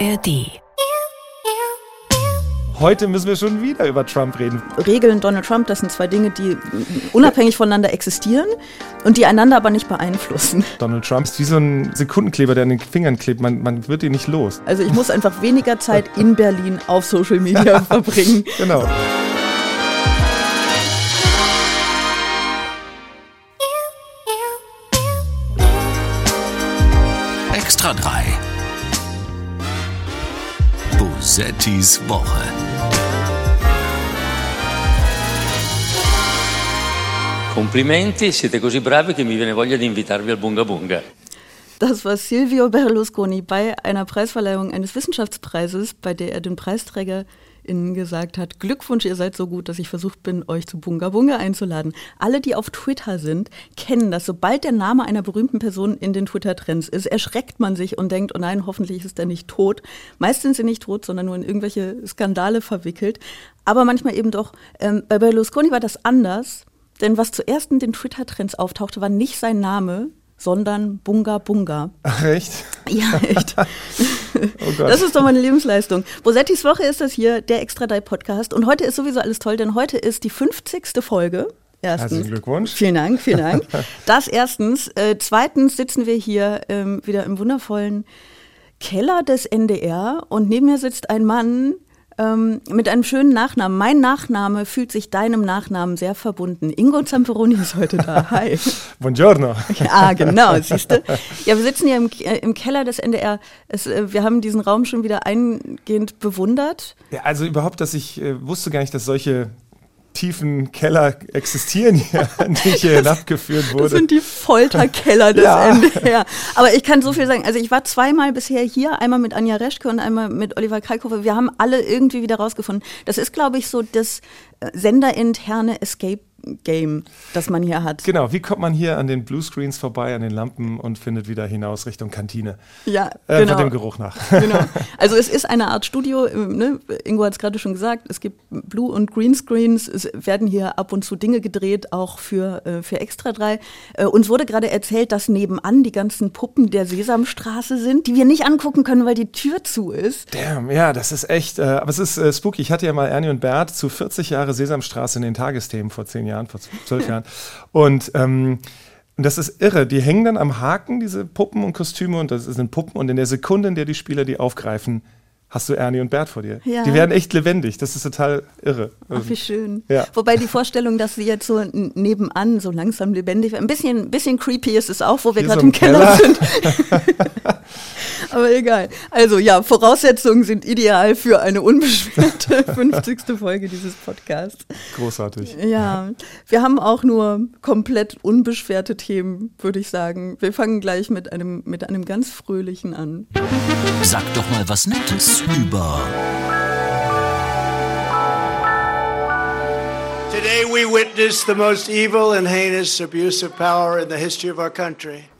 ARD. Heute müssen wir schon wieder über Trump reden. Regeln Donald Trump, das sind zwei Dinge, die unabhängig voneinander existieren und die einander aber nicht beeinflussen. Donald Trump ist wie so ein Sekundenkleber, der an den Fingern klebt. Man, man wird ihn nicht los. Also ich muss einfach weniger Zeit in Berlin auf Social Media verbringen. Genau. Bosettis Woche. Complimenti, siete così bravi che mi viene voglia di invitarvi al Bunga Bunga. Das war Silvio Berlusconi bei einer Preisverleihung eines Wissenschaftspreises, bei der er den PreisträgerInnen gesagt hat: Glückwunsch, ihr seid so gut, dass ich versucht bin, euch zu Bunga Bunga einzuladen. Alle, die auf Twitter sind, kennen das. Sobald der Name einer berühmten Person in den Twitter-Trends ist, erschreckt man sich und denkt: Oh nein, hoffentlich ist er nicht tot. Meist sind sie nicht tot, sondern nur in irgendwelche Skandale verwickelt. Aber manchmal eben doch. Ähm, bei Berlusconi war das anders. Denn was zuerst in den Twitter-Trends auftauchte, war nicht sein Name, sondern Bunga Bunga. Ach, echt? Ja, echt. Oh. Das ist doch meine Lebensleistung. Bosettis Woche ist das hier, der Extra 3 Podcast. Und heute ist sowieso alles toll, denn heute ist die 50. Folge. Erstens. Herzlichen Glückwunsch. Vielen Dank, vielen Dank. Das erstens. Äh, zweitens sitzen wir hier ähm, wieder im wundervollen Keller des NDR und neben mir sitzt ein Mann, ähm, mit einem schönen Nachnamen. Mein Nachname fühlt sich deinem Nachnamen sehr verbunden. Ingo Zamperoni ist heute da. Hi. Buongiorno. Ja, genau, siehst du. Ja, wir sitzen hier im, äh, im Keller des NDR. Es, äh, wir haben diesen Raum schon wieder eingehend bewundert. Ja, also überhaupt, dass ich äh, wusste gar nicht, dass solche tiefen Keller existieren hier, an die ich hier hinabgeführt Das wurde. sind die Folterkeller des Ja. NDR. Aber ich kann so viel sagen. Also ich war zweimal bisher hier, einmal mit Anja Reschke und einmal mit Oliver Kalkofe. Wir haben alle irgendwie wieder rausgefunden. Das ist, glaube ich, so das äh, senderinterne Escape Game, das man hier hat. Genau, wie kommt man hier an den Bluescreens vorbei, an den Lampen und findet wieder hinaus Richtung Kantine? Ja, Äh, genau. Von dem Geruch nach. genau. Also es ist eine Art Studio, äh, ne? Ingo hat es gerade schon gesagt, es gibt Blue- und Greenscreens, es werden hier ab und zu Dinge gedreht, auch für, äh, für Extra 3. Äh, uns wurde gerade erzählt, dass nebenan die ganzen Puppen der Sesamstraße sind, die wir nicht angucken können, weil die Tür zu ist. Damn, ja, das ist echt, äh, aber es ist äh, spooky. Ich hatte ja mal Ernie und Bert zu 40 Jahre Sesamstraße in den Tagesthemen vor zehn Jahren, vor zwölf Jahren. Und ähm, und das ist irre. Die hängen dann am Haken, diese Puppen und Kostüme, und das sind Puppen. Und in der Sekunde, in der die Spieler die aufgreifen, hast du Ernie und Bert vor dir. Ja. Die werden echt lebendig. Das ist total irre. Ach, wie schön. Ja. Wobei die Vorstellung, dass sie jetzt so nebenan so langsam lebendig werden, ein bisschen, bisschen creepy ist es auch, wo wir gerade so im im Keller, Keller. sind. Aber egal. Also ja, Voraussetzungen sind ideal für eine unbeschwerte 50. Folge dieses Podcasts. Großartig. Ja, wir haben auch nur komplett unbeschwerte Themen, würde ich sagen. Wir fangen gleich mit einem, mit einem ganz fröhlichen an. Sag doch mal was Nettes über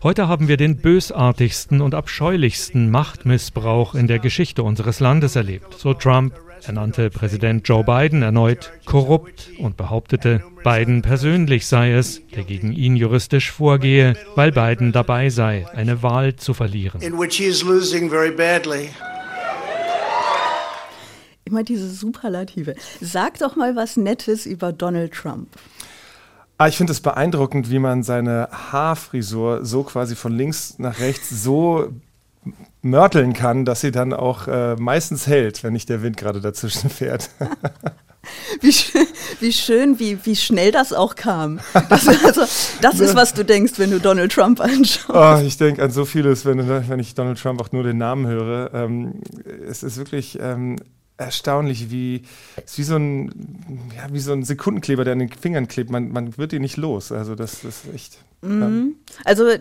Heute haben wir den bösartigsten und abscheulichsten Machtmissbrauch in der Geschichte unseres Landes erlebt. So Trump. Er nannte Präsident Joe Biden erneut korrupt und behauptete, Biden persönlich sei es, der gegen ihn juristisch vorgehe, weil Biden dabei sei, eine Wahl zu verlieren. In which he is losing very badly. Immer diese Superlative. Sag doch mal was Nettes über Donald Trump. Ah, ich finde es beeindruckend, wie man seine Haarfrisur so quasi von links nach rechts so mörteln kann, dass sie dann auch äh, meistens hält, wenn nicht der Wind gerade dazwischen fährt. Wie, schön, wie schön, wie, wie schnell das auch kam. Das, also, das ist, was du denkst, wenn du Donald Trump anschaust. Oh, ich denke an so vieles, wenn, wenn ich Donald Trump auch nur den Namen höre. Ähm, es ist wirklich ähm, erstaunlich, wie es ist wie so ein ja, wie so ein Sekundenkleber, der an den Fingern klebt. Man, man wird ihn nicht los. Also das ist echt. Ähm, Also äh,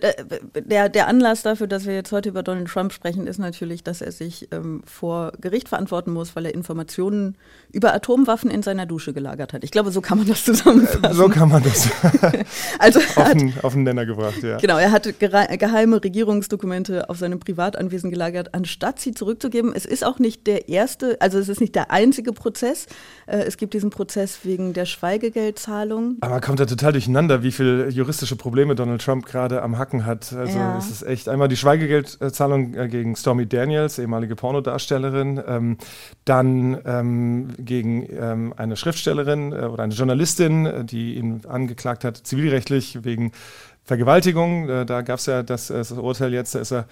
der, der Anlass dafür, dass wir jetzt heute über Donald Trump sprechen, ist natürlich, dass er sich ähm, vor Gericht verantworten muss, weil er Informationen über Atomwaffen in seiner Dusche gelagert hat. Ich glaube, so kann man das zusammenfassen. so kann man das also auf hat, den, auf den Nenner gebracht, ja. genau, er gere- geheime Regierungsdokumente auf seinem Privatanwesen gelagert, anstatt sie zurückzugeben. Es ist auch nicht der erste, also es ist nicht der einzige Prozess. Äh, es gibt diesen Prozess wegen der Schweigegeldzahlung. Aber man kommt da total durcheinander, wie viele juristische Probleme Donald Trump gerade am Hacken hat. Also ja. es ist echt einmal die Schweigegeldzahlung äh, gegen Stormy Daniels, ehemalige Pornodarstellerin, ähm, dann ähm, gegen ähm, eine Schriftstellerin äh, oder eine Journalistin, äh, die ihn angeklagt hat, zivilrechtlich wegen Vergewaltigung. Äh, da gab es ja das, das Urteil jetzt, da ist er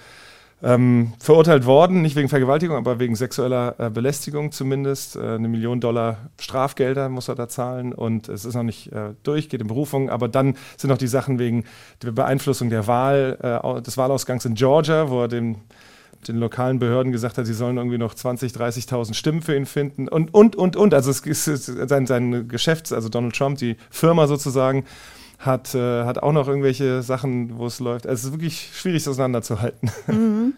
ähm, verurteilt worden, nicht wegen Vergewaltigung, aber wegen sexueller äh, Belästigung zumindest. Äh, eine Million Dollar Strafgelder muss er da zahlen und es ist noch nicht äh, durch, geht in Berufung. Aber dann sind noch die Sachen wegen der Beeinflussung der Wahl, äh, des Wahlausgangs in Georgia, wo er dem den lokalen Behörden gesagt hat, sie sollen irgendwie noch 20.000, 30.000 Stimmen für ihn finden und, und, und, und. Also es ist sein, sein Geschäfts-, also Donald Trump, die Firma sozusagen, hat, äh, hat auch noch irgendwelche Sachen, wo es läuft. Also es ist wirklich schwierig, das auseinanderzuhalten. Mhm.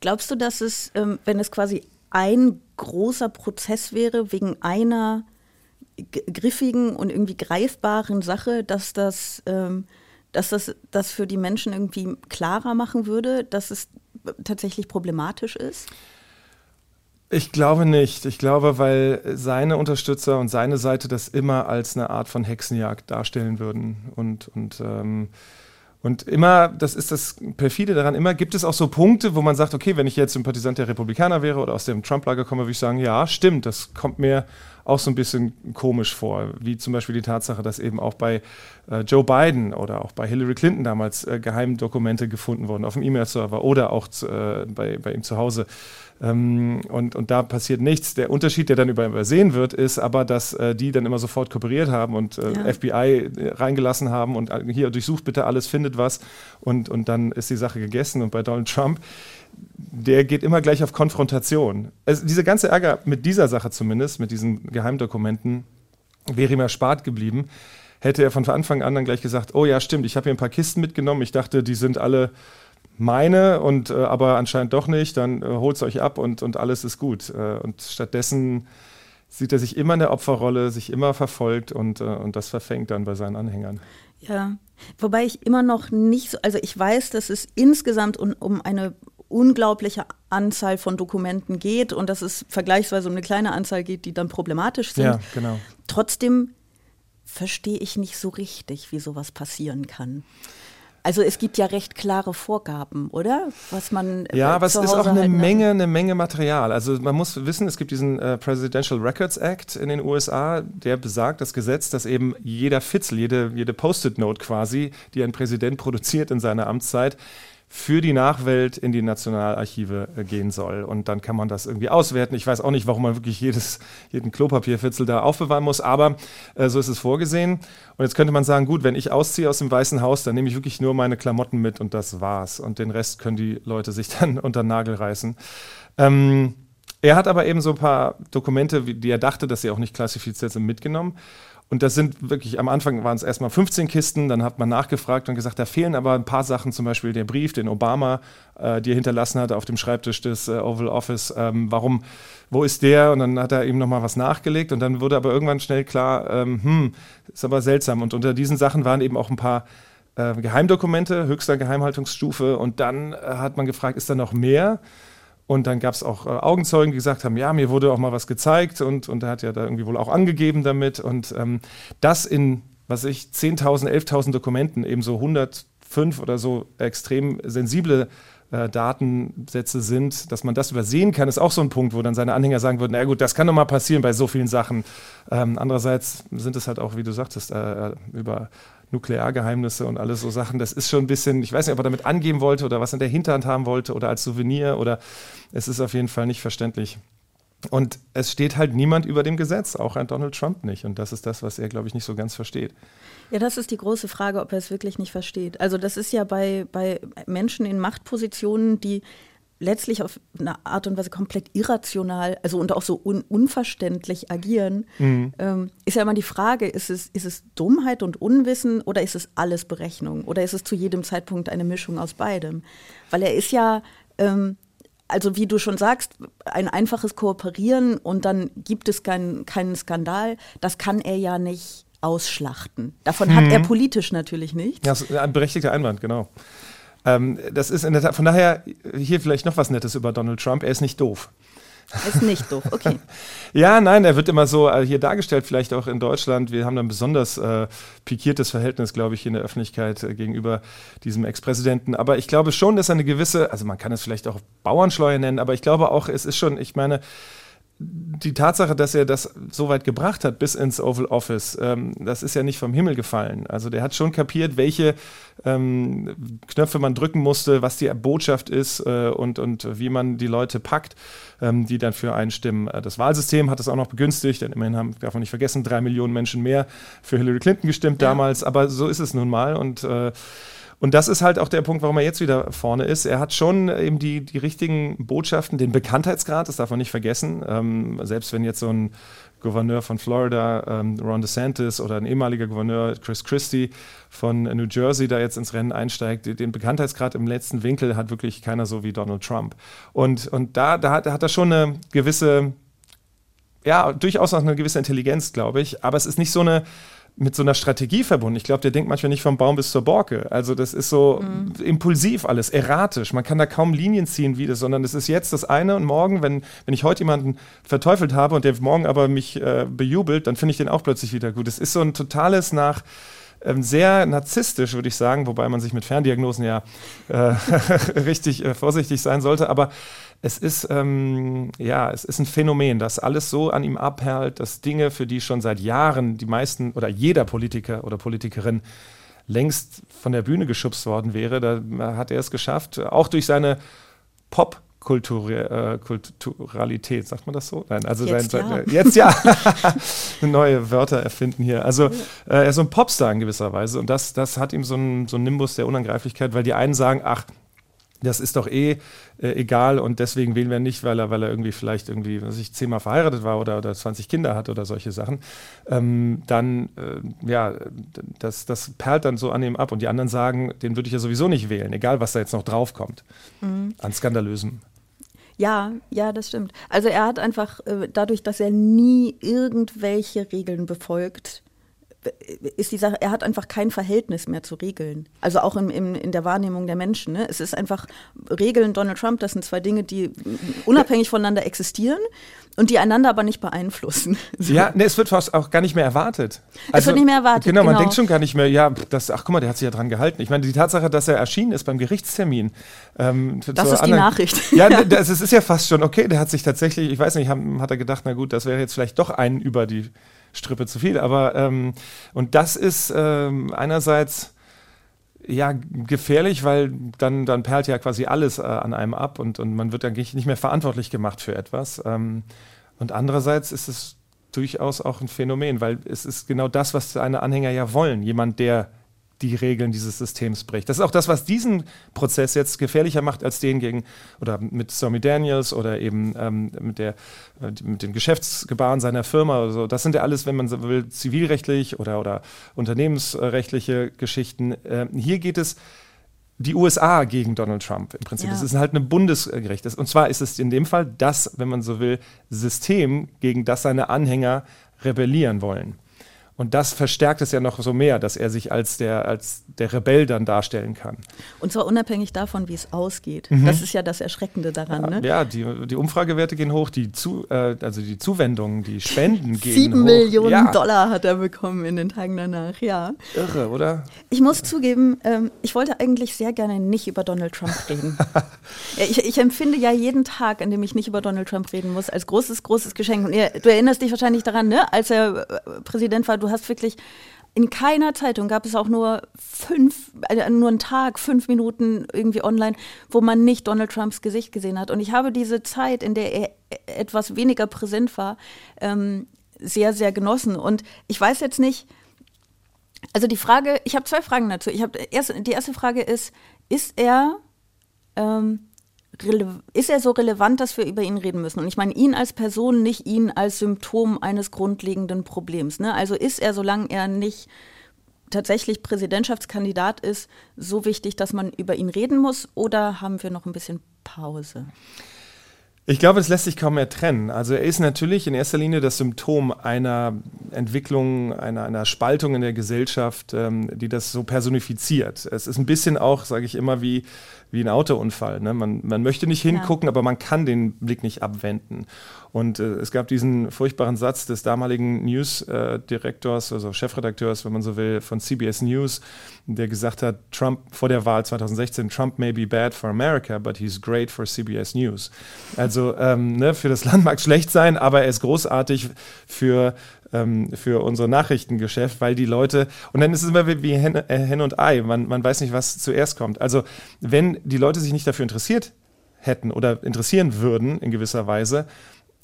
Glaubst du, dass es, ähm, wenn es quasi ein großer Prozess wäre, wegen einer griffigen und irgendwie greifbaren Sache, dass das, ähm, dass das das für die Menschen irgendwie klarer machen würde, dass es tatsächlich problematisch ist? Ich glaube nicht. Ich glaube, weil seine Unterstützer und seine Seite das immer als eine Art von Hexenjagd darstellen würden. Und, und, ähm, und immer, das ist das perfide daran, immer gibt es auch so Punkte, wo man sagt, okay, wenn ich jetzt Sympathisant der Republikaner wäre oder aus dem Trump-Lager komme, würde ich sagen, ja, stimmt, das kommt mir auch so ein bisschen komisch vor, wie zum Beispiel die Tatsache, dass eben auch bei äh, Joe Biden oder auch bei Hillary Clinton damals äh, Geheimdokumente gefunden wurden auf dem E-Mail-Server oder auch äh, bei, bei ihm zu Hause. Ähm, und, und da passiert nichts. Der Unterschied, der dann übersehen wird, ist aber, dass äh, die dann immer sofort kooperiert haben und äh, ja. FBI äh, reingelassen haben und hier durchsucht bitte alles, findet was und, und dann ist die Sache gegessen. Und bei Donald Trump der geht immer gleich auf Konfrontation. Also dieser ganze Ärger mit dieser Sache zumindest, mit diesen Geheimdokumenten, wäre ihm erspart geblieben. Hätte er von Anfang an dann gleich gesagt, oh ja, stimmt, ich habe hier ein paar Kisten mitgenommen, ich dachte, die sind alle meine, und, äh, aber anscheinend doch nicht, dann äh, holt es euch ab und, und alles ist gut. Äh, und stattdessen sieht er sich immer in der Opferrolle, sich immer verfolgt und, äh, und das verfängt dann bei seinen Anhängern. Ja, wobei ich immer noch nicht so, also ich weiß, dass es insgesamt um, um eine unglaubliche Anzahl von Dokumenten geht und dass es vergleichsweise um eine kleine Anzahl geht, die dann problematisch sind. Ja, genau. Trotzdem verstehe ich nicht so richtig, wie sowas passieren kann. Also es gibt ja recht klare Vorgaben, oder? Was man äh, Ja, aber es ist auch eine Menge, eine Menge Material. Also man muss wissen, es gibt diesen äh, Presidential Records Act in den USA, der besagt das Gesetz, dass eben jeder Fitzel, jede, jede Post-it-Note quasi, die ein Präsident produziert in seiner Amtszeit, für die Nachwelt in die Nationalarchive äh, gehen soll. Und dann kann man das irgendwie auswerten. Ich weiß auch nicht, warum man wirklich jedes, jeden Klopapierfitzel da aufbewahren muss, aber äh, so ist es vorgesehen. Und jetzt könnte man sagen, gut, wenn ich ausziehe aus dem Weißen Haus, dann nehme ich wirklich nur meine Klamotten mit und das war's. Und den Rest können die Leute sich dann unter den Nagel reißen. Ähm, er hat aber eben so ein paar Dokumente, die er dachte, dass sie auch nicht klassifiziert sind, mitgenommen. Und das sind wirklich, am Anfang waren es erstmal 15 Kisten, dann hat man nachgefragt und gesagt, da fehlen aber ein paar Sachen, zum Beispiel der Brief, den Obama äh, dir hinterlassen hat auf dem Schreibtisch des äh, Oval Office. Ähm, warum, wo ist der? Und dann hat er eben nochmal was nachgelegt und dann wurde aber irgendwann schnell klar, ähm, hm, ist aber seltsam. Und unter diesen Sachen waren eben auch ein paar äh, Geheimdokumente, höchster Geheimhaltungsstufe. Und dann äh, hat man gefragt, ist da noch mehr? Und dann gab es auch äh, Augenzeugen, die gesagt haben, ja, mir wurde auch mal was gezeigt und, und er hat ja da irgendwie wohl auch angegeben damit. Und ähm, das in, was ich, 10.000, 11.000 Dokumenten, eben so 105 oder so extrem sensible äh, Datensätze sind, dass man das übersehen kann, ist auch so ein Punkt, wo dann seine Anhänger sagen würden, na gut, das kann doch mal passieren bei so vielen Sachen. Ähm, andererseits sind es halt auch, wie du sagtest, äh, über Nukleargeheimnisse und alles so Sachen. Das ist schon ein bisschen, ich weiß nicht, ob er damit angeben wollte oder was in der Hinterhand haben wollte oder als Souvenir oder es ist auf jeden Fall nicht verständlich. Und es steht halt niemand über dem Gesetz, auch ein Donald Trump nicht. Und das ist das, was er, glaube ich, nicht so ganz versteht. Ja, das ist die große Frage, ob er es wirklich nicht versteht. Also das ist ja bei, bei Menschen in Machtpositionen, die letztlich auf eine Art und Weise komplett irrational, also und auch so un unverständlich agieren, mhm. ähm, ist ja immer die Frage, ist es, ist es Dummheit und Unwissen oder ist es alles Berechnung oder ist es zu jedem Zeitpunkt eine Mischung aus beidem? Weil er ist ja, ähm, also wie du schon sagst, ein einfaches Kooperieren und dann gibt es keinen keinen Skandal, das kann er ja nicht ausschlachten. Davon mhm. hat er politisch natürlich nichts. Ja, das ist ein berechtigter Einwand, genau. Ähm, das ist in der Tat, von daher hier vielleicht noch was Nettes über Donald Trump. Er ist nicht doof. Ist nicht doof, okay. ja, nein, er wird immer so äh, hier dargestellt, vielleicht auch in Deutschland. Wir haben ein besonders äh, pikiertes Verhältnis, glaube ich, in der Öffentlichkeit äh, gegenüber diesem Ex-Präsidenten. Aber ich glaube schon, dass er eine gewisse, also man kann es vielleicht auch Bauernschleue nennen, aber ich glaube auch, es ist schon, ich meine, die Tatsache, dass er das so weit gebracht hat bis ins Oval Office, ähm, das ist ja nicht vom Himmel gefallen. Also der hat schon kapiert, welche ähm, Knöpfe man drücken musste, was die Botschaft ist äh, und, und wie man die Leute packt, ähm, die dann für einstimmen. Äh, das Wahlsystem hat es auch noch begünstigt, denn immerhin haben, darf man nicht vergessen, drei Millionen Menschen mehr für Hillary Clinton gestimmt ja. damals. Aber so ist es nun mal und äh, und das ist halt auch der Punkt, warum er jetzt wieder vorne ist. Er hat schon eben die, die richtigen Botschaften, den Bekanntheitsgrad, das darf man nicht vergessen. Ähm, selbst wenn jetzt so ein Gouverneur von Florida, ähm, Ron DeSantis, oder ein ehemaliger Gouverneur, Chris Christie von New Jersey, da jetzt ins Rennen einsteigt, den Bekanntheitsgrad im letzten Winkel hat wirklich keiner so wie Donald Trump. Und, und da, da hat, hat er schon eine gewisse, ja, durchaus auch eine gewisse Intelligenz, glaube ich. Aber es ist nicht so eine mit so einer Strategie verbunden. Ich glaube, der denkt manchmal nicht vom Baum bis zur Borke. Also das ist so mhm. impulsiv alles, erratisch. Man kann da kaum Linien ziehen wie das, sondern es ist jetzt das eine und morgen, wenn, wenn ich heute jemanden verteufelt habe und der morgen aber mich äh, bejubelt, dann finde ich den auch plötzlich wieder gut. Es ist so ein totales nach ähm, sehr narzisstisch, würde ich sagen, wobei man sich mit Ferndiagnosen ja äh, richtig äh, vorsichtig sein sollte. Aber es ist, ähm, ja, es ist ein Phänomen, dass alles so an ihm abperlt, dass Dinge, für die schon seit Jahren die meisten oder jeder Politiker oder Politikerin längst von der Bühne geschubst worden wäre, da hat er es geschafft, auch durch seine Pop- äh, Kulturalität, sagt man das so? Nein, also jetzt sein, ja. jetzt ja. neue Wörter erfinden hier. Also äh, er ist so ein Popstar in gewisser Weise und das, das hat ihm so einen so Nimbus der Unangreiflichkeit, weil die einen sagen, ach, das ist doch eh äh, egal und deswegen wählen wir nicht, weil er, weil er irgendwie vielleicht irgendwie, was ich zehnmal verheiratet war oder, oder 20 Kinder hat oder solche Sachen, ähm, dann, äh, ja, das, das perlt dann so an ihm ab und die anderen sagen, den würde ich ja sowieso nicht wählen, egal was da jetzt noch draufkommt mhm. an Skandalösem. Ja, ja, das stimmt. Also er hat einfach äh, dadurch, dass er nie irgendwelche Regeln befolgt, ist die Sache, er hat einfach kein Verhältnis mehr zu Regeln. Also auch in, in, in der Wahrnehmung der Menschen. Ne? Es ist einfach Regeln Donald Trump, das sind zwei Dinge, die unabhängig voneinander existieren und die einander aber nicht beeinflussen. So. Ja, ne, es wird fast auch gar nicht mehr erwartet. Also, es wird nicht mehr erwartet. Genau, genau, man denkt schon gar nicht mehr, ja, das, ach guck mal, der hat sich ja dran gehalten. Ich meine, die Tatsache, dass er erschienen ist beim Gerichtstermin. Ähm, das ist die Nachricht. Ja, ja. Das, es ist ja fast schon okay, der hat sich tatsächlich, ich weiß nicht, hat, hat er gedacht, na gut, das wäre jetzt vielleicht doch ein über die Strippe zu viel. Aber ähm, und das ist ähm, einerseits ja gefährlich, weil dann, dann perlt ja quasi alles äh, an einem ab und, und man wird eigentlich nicht mehr verantwortlich gemacht für etwas. Ähm, und andererseits ist es durchaus auch ein Phänomen, weil es ist genau das, was seine Anhänger ja wollen. Jemand, der die Regeln dieses Systems bricht. Das ist auch das, was diesen Prozess jetzt gefährlicher macht als den gegen oder mit Stormy Daniels oder eben ähm, mit, der, äh, mit dem Geschäftsgebaren seiner Firma. Oder so. Das sind ja alles, wenn man so will, zivilrechtlich oder, oder unternehmensrechtliche Geschichten. Ähm, hier geht es die USA gegen Donald Trump im Prinzip. Es ja. ist halt eine Bundesgericht. Und zwar ist es in dem Fall das, wenn man so will, System, gegen das seine Anhänger rebellieren wollen. Und das verstärkt es ja noch so mehr, dass er sich als der, als der Rebell dann darstellen kann. Und zwar unabhängig davon, wie es ausgeht. Mhm. Das ist ja das Erschreckende daran. Ja, ne? ja die, die Umfragewerte gehen hoch, die zu, äh, also die Zuwendungen, die Spenden gehen Sieben hoch. Millionen ja. Dollar hat er bekommen in den Tagen danach, ja. Irre, oder? Ich muss zugeben, ähm, ich wollte eigentlich sehr gerne nicht über Donald Trump reden. ich, ich, empfinde ja jeden Tag, an dem ich nicht über Donald Trump reden muss, als großes, großes Geschenk. Und du erinnerst dich wahrscheinlich daran, ne? als er äh, Präsident war, du hast wirklich in keiner Zeitung gab es auch nur fünf, äh, nur einen Tag, fünf Minuten irgendwie online, wo man nicht Donald Trumps Gesicht gesehen hat. Und ich habe diese Zeit, in der er etwas weniger präsent war, ähm, sehr, sehr genossen. Und ich weiß jetzt nicht, also die Frage, ich habe zwei Fragen dazu. Ich habe erst, die erste Frage ist, ist er ähm, ist er so relevant, dass wir über ihn reden müssen? Und ich meine ihn als Person, nicht ihn als Symptom eines grundlegenden Problems. Ne? Also ist er, solange er nicht tatsächlich Präsidentschaftskandidat ist, so wichtig, dass man über ihn reden muss? Oder haben wir noch ein bisschen Pause? Ich glaube, es lässt sich kaum mehr trennen. Also er ist natürlich in erster Linie das Symptom einer Entwicklung, einer, einer Spaltung in der Gesellschaft, ähm, die das so personifiziert. Es ist ein bisschen auch, sage ich immer, wie wie ein Autounfall. Ne? Man, man möchte nicht hingucken, ja. aber man kann den Blick nicht abwenden. Und äh, es gab diesen furchtbaren Satz des damaligen News-Direktors, also Chefredakteurs, wenn man so will, von CBS News, der gesagt hat, Trump vor der Wahl 2016, Trump may be bad for America, but he's great for CBS News. Also ähm, ne, für das Land mag schlecht sein, aber er ist großartig für ähm, für unser Nachrichtengeschäft, weil die Leute, und dann ist es immer wie Hen, äh, Hen und Ei, man, man weiß nicht, was zuerst kommt. Also wenn die Leute sich nicht dafür interessiert hätten oder interessieren würden in gewisser Weise,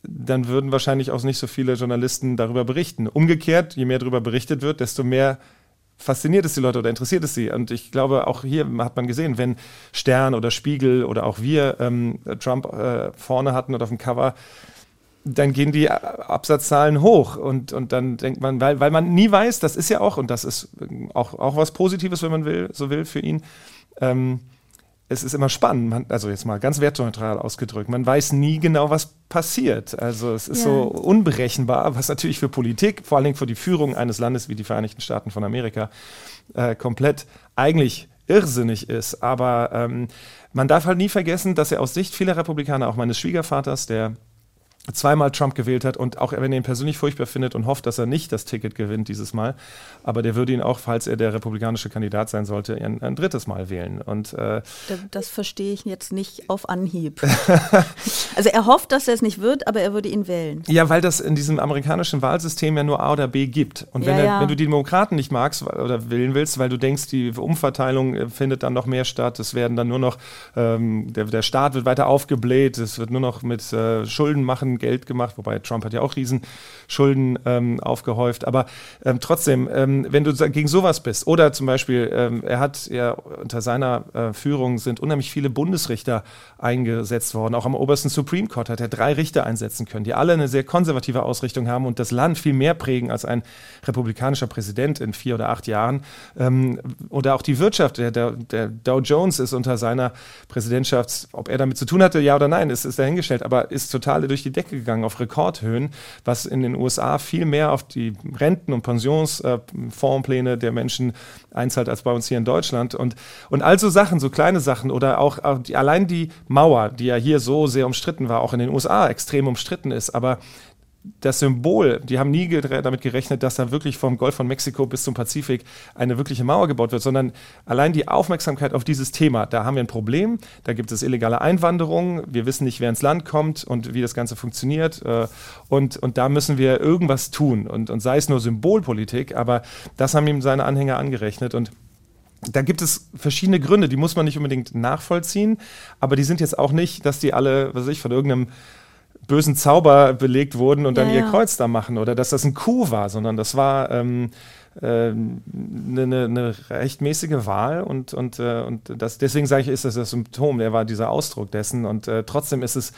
dann würden wahrscheinlich auch nicht so viele Journalisten darüber berichten. Umgekehrt, je mehr darüber berichtet wird, desto mehr fasziniert es die Leute oder interessiert es sie. Und ich glaube, auch hier hat man gesehen, wenn Stern oder Spiegel oder auch wir ähm, Trump äh, vorne hatten oder auf dem Cover, dann gehen die Absatzzahlen hoch und, und dann denkt man, weil, weil man nie weiß, das ist ja auch, und das ist auch, auch was Positives, wenn man will, so will für ihn, ähm, es ist immer spannend, man, also jetzt mal ganz wertneutral ausgedrückt, man weiß nie genau, was passiert. Also es ist ja. so unberechenbar, was natürlich für Politik, vor allen Dingen für die Führung eines Landes wie die Vereinigten Staaten von Amerika, äh, komplett eigentlich irrsinnig ist. Aber ähm, man darf halt nie vergessen, dass er aus Sicht vieler Republikaner, auch meines Schwiegervaters, der zweimal Trump gewählt hat und auch wenn er ihn persönlich furchtbar findet und hofft, dass er nicht das Ticket gewinnt dieses Mal, aber der würde ihn auch, falls er der republikanische Kandidat sein sollte, ein, ein drittes Mal wählen. Und, äh, das verstehe ich jetzt nicht auf Anhieb. also er hofft, dass er es nicht wird, aber er würde ihn wählen. Ja, weil das in diesem amerikanischen Wahlsystem ja nur A oder B gibt. Und wenn, ja, ja. Er, wenn du die Demokraten nicht magst oder wählen willst, weil du denkst, die Umverteilung äh, findet dann noch mehr statt, es werden dann nur noch, ähm, der, der Staat wird weiter aufgebläht, es wird nur noch mit äh, Schulden machen Geld gemacht, wobei Trump hat ja auch Riesenschulden ähm, aufgehäuft. Aber ähm, trotzdem, ähm, wenn du gegen sowas bist, oder zum Beispiel, ähm, er hat ja unter seiner äh, Führung sind unheimlich viele Bundesrichter eingesetzt worden. Auch am obersten Supreme Court hat er drei Richter einsetzen können, die alle eine sehr konservative Ausrichtung haben und das Land viel mehr prägen als ein republikanischer Präsident in vier oder acht Jahren. Ähm, oder auch die Wirtschaft, der, der, der Dow Jones ist unter seiner Präsidentschaft, ob er damit zu tun hatte, ja oder nein, ist, ist dahingestellt, aber ist total durch die Decke Decke gegangen auf Rekordhöhen, was in den USA viel mehr auf die Renten- und Pensionsfondspläne der Menschen einzahlt als bei uns hier in Deutschland. Und, und all so Sachen, so kleine Sachen oder auch, allein die Mauer, die ja hier so sehr umstritten war, auch in den USA extrem umstritten ist, aber das Symbol, die haben nie damit gerechnet, dass da wirklich vom Golf von Mexiko bis zum Pazifik eine wirkliche Mauer gebaut wird, sondern allein die Aufmerksamkeit auf dieses Thema, da haben wir ein Problem, da gibt es illegale Einwanderung, wir wissen nicht, wer ins Land kommt und wie das Ganze funktioniert äh, und, und da müssen wir irgendwas tun und, und sei es nur Symbolpolitik, aber das haben ihm seine Anhänger angerechnet und da gibt es verschiedene Gründe, die muss man nicht unbedingt nachvollziehen, aber die sind jetzt auch nicht, dass die alle, was weiß ich, von irgendeinem bösen Zauber belegt wurden und ja, dann ihr Kreuz da machen oder dass das ein Kuh war, sondern das war ähm, eine, eine, eine rechtmäßige Wahl und, und, äh, und das, deswegen sage ich, ist das das Symptom, der war dieser Ausdruck dessen und äh, trotzdem ist es,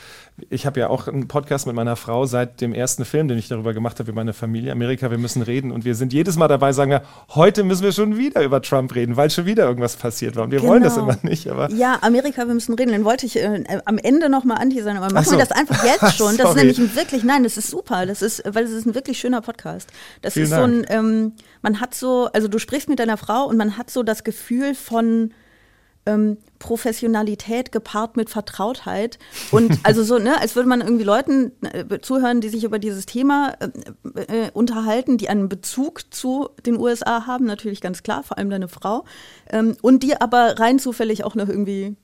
ich habe ja auch einen Podcast mit meiner Frau seit dem ersten Film, den ich darüber gemacht habe, über meine Familie, Amerika, wir müssen reden und wir sind jedes Mal dabei, sagen wir, heute müssen wir schon wieder über Trump reden, weil schon wieder irgendwas passiert war und wir genau. wollen das genau. immer nicht. Aber ja, Amerika, wir müssen reden, den wollte ich äh, am Ende nochmal anteasern, aber machen so. wir das einfach jetzt schon, das ist nämlich ein wirklich, nein, das ist super, das ist, weil es ist ein wirklich schöner Podcast. Das Vielen ist Dank. so ein, ähm, man hat so, also du sprichst mit deiner Frau und man hat so das Gefühl von ähm, Professionalität gepaart mit Vertrautheit. Und also so, ne, als würde man irgendwie Leuten äh, zuhören, die sich über dieses Thema äh, äh, unterhalten, die einen Bezug zu den USA haben, natürlich ganz klar, vor allem deine Frau, ähm, und die aber rein zufällig auch noch irgendwie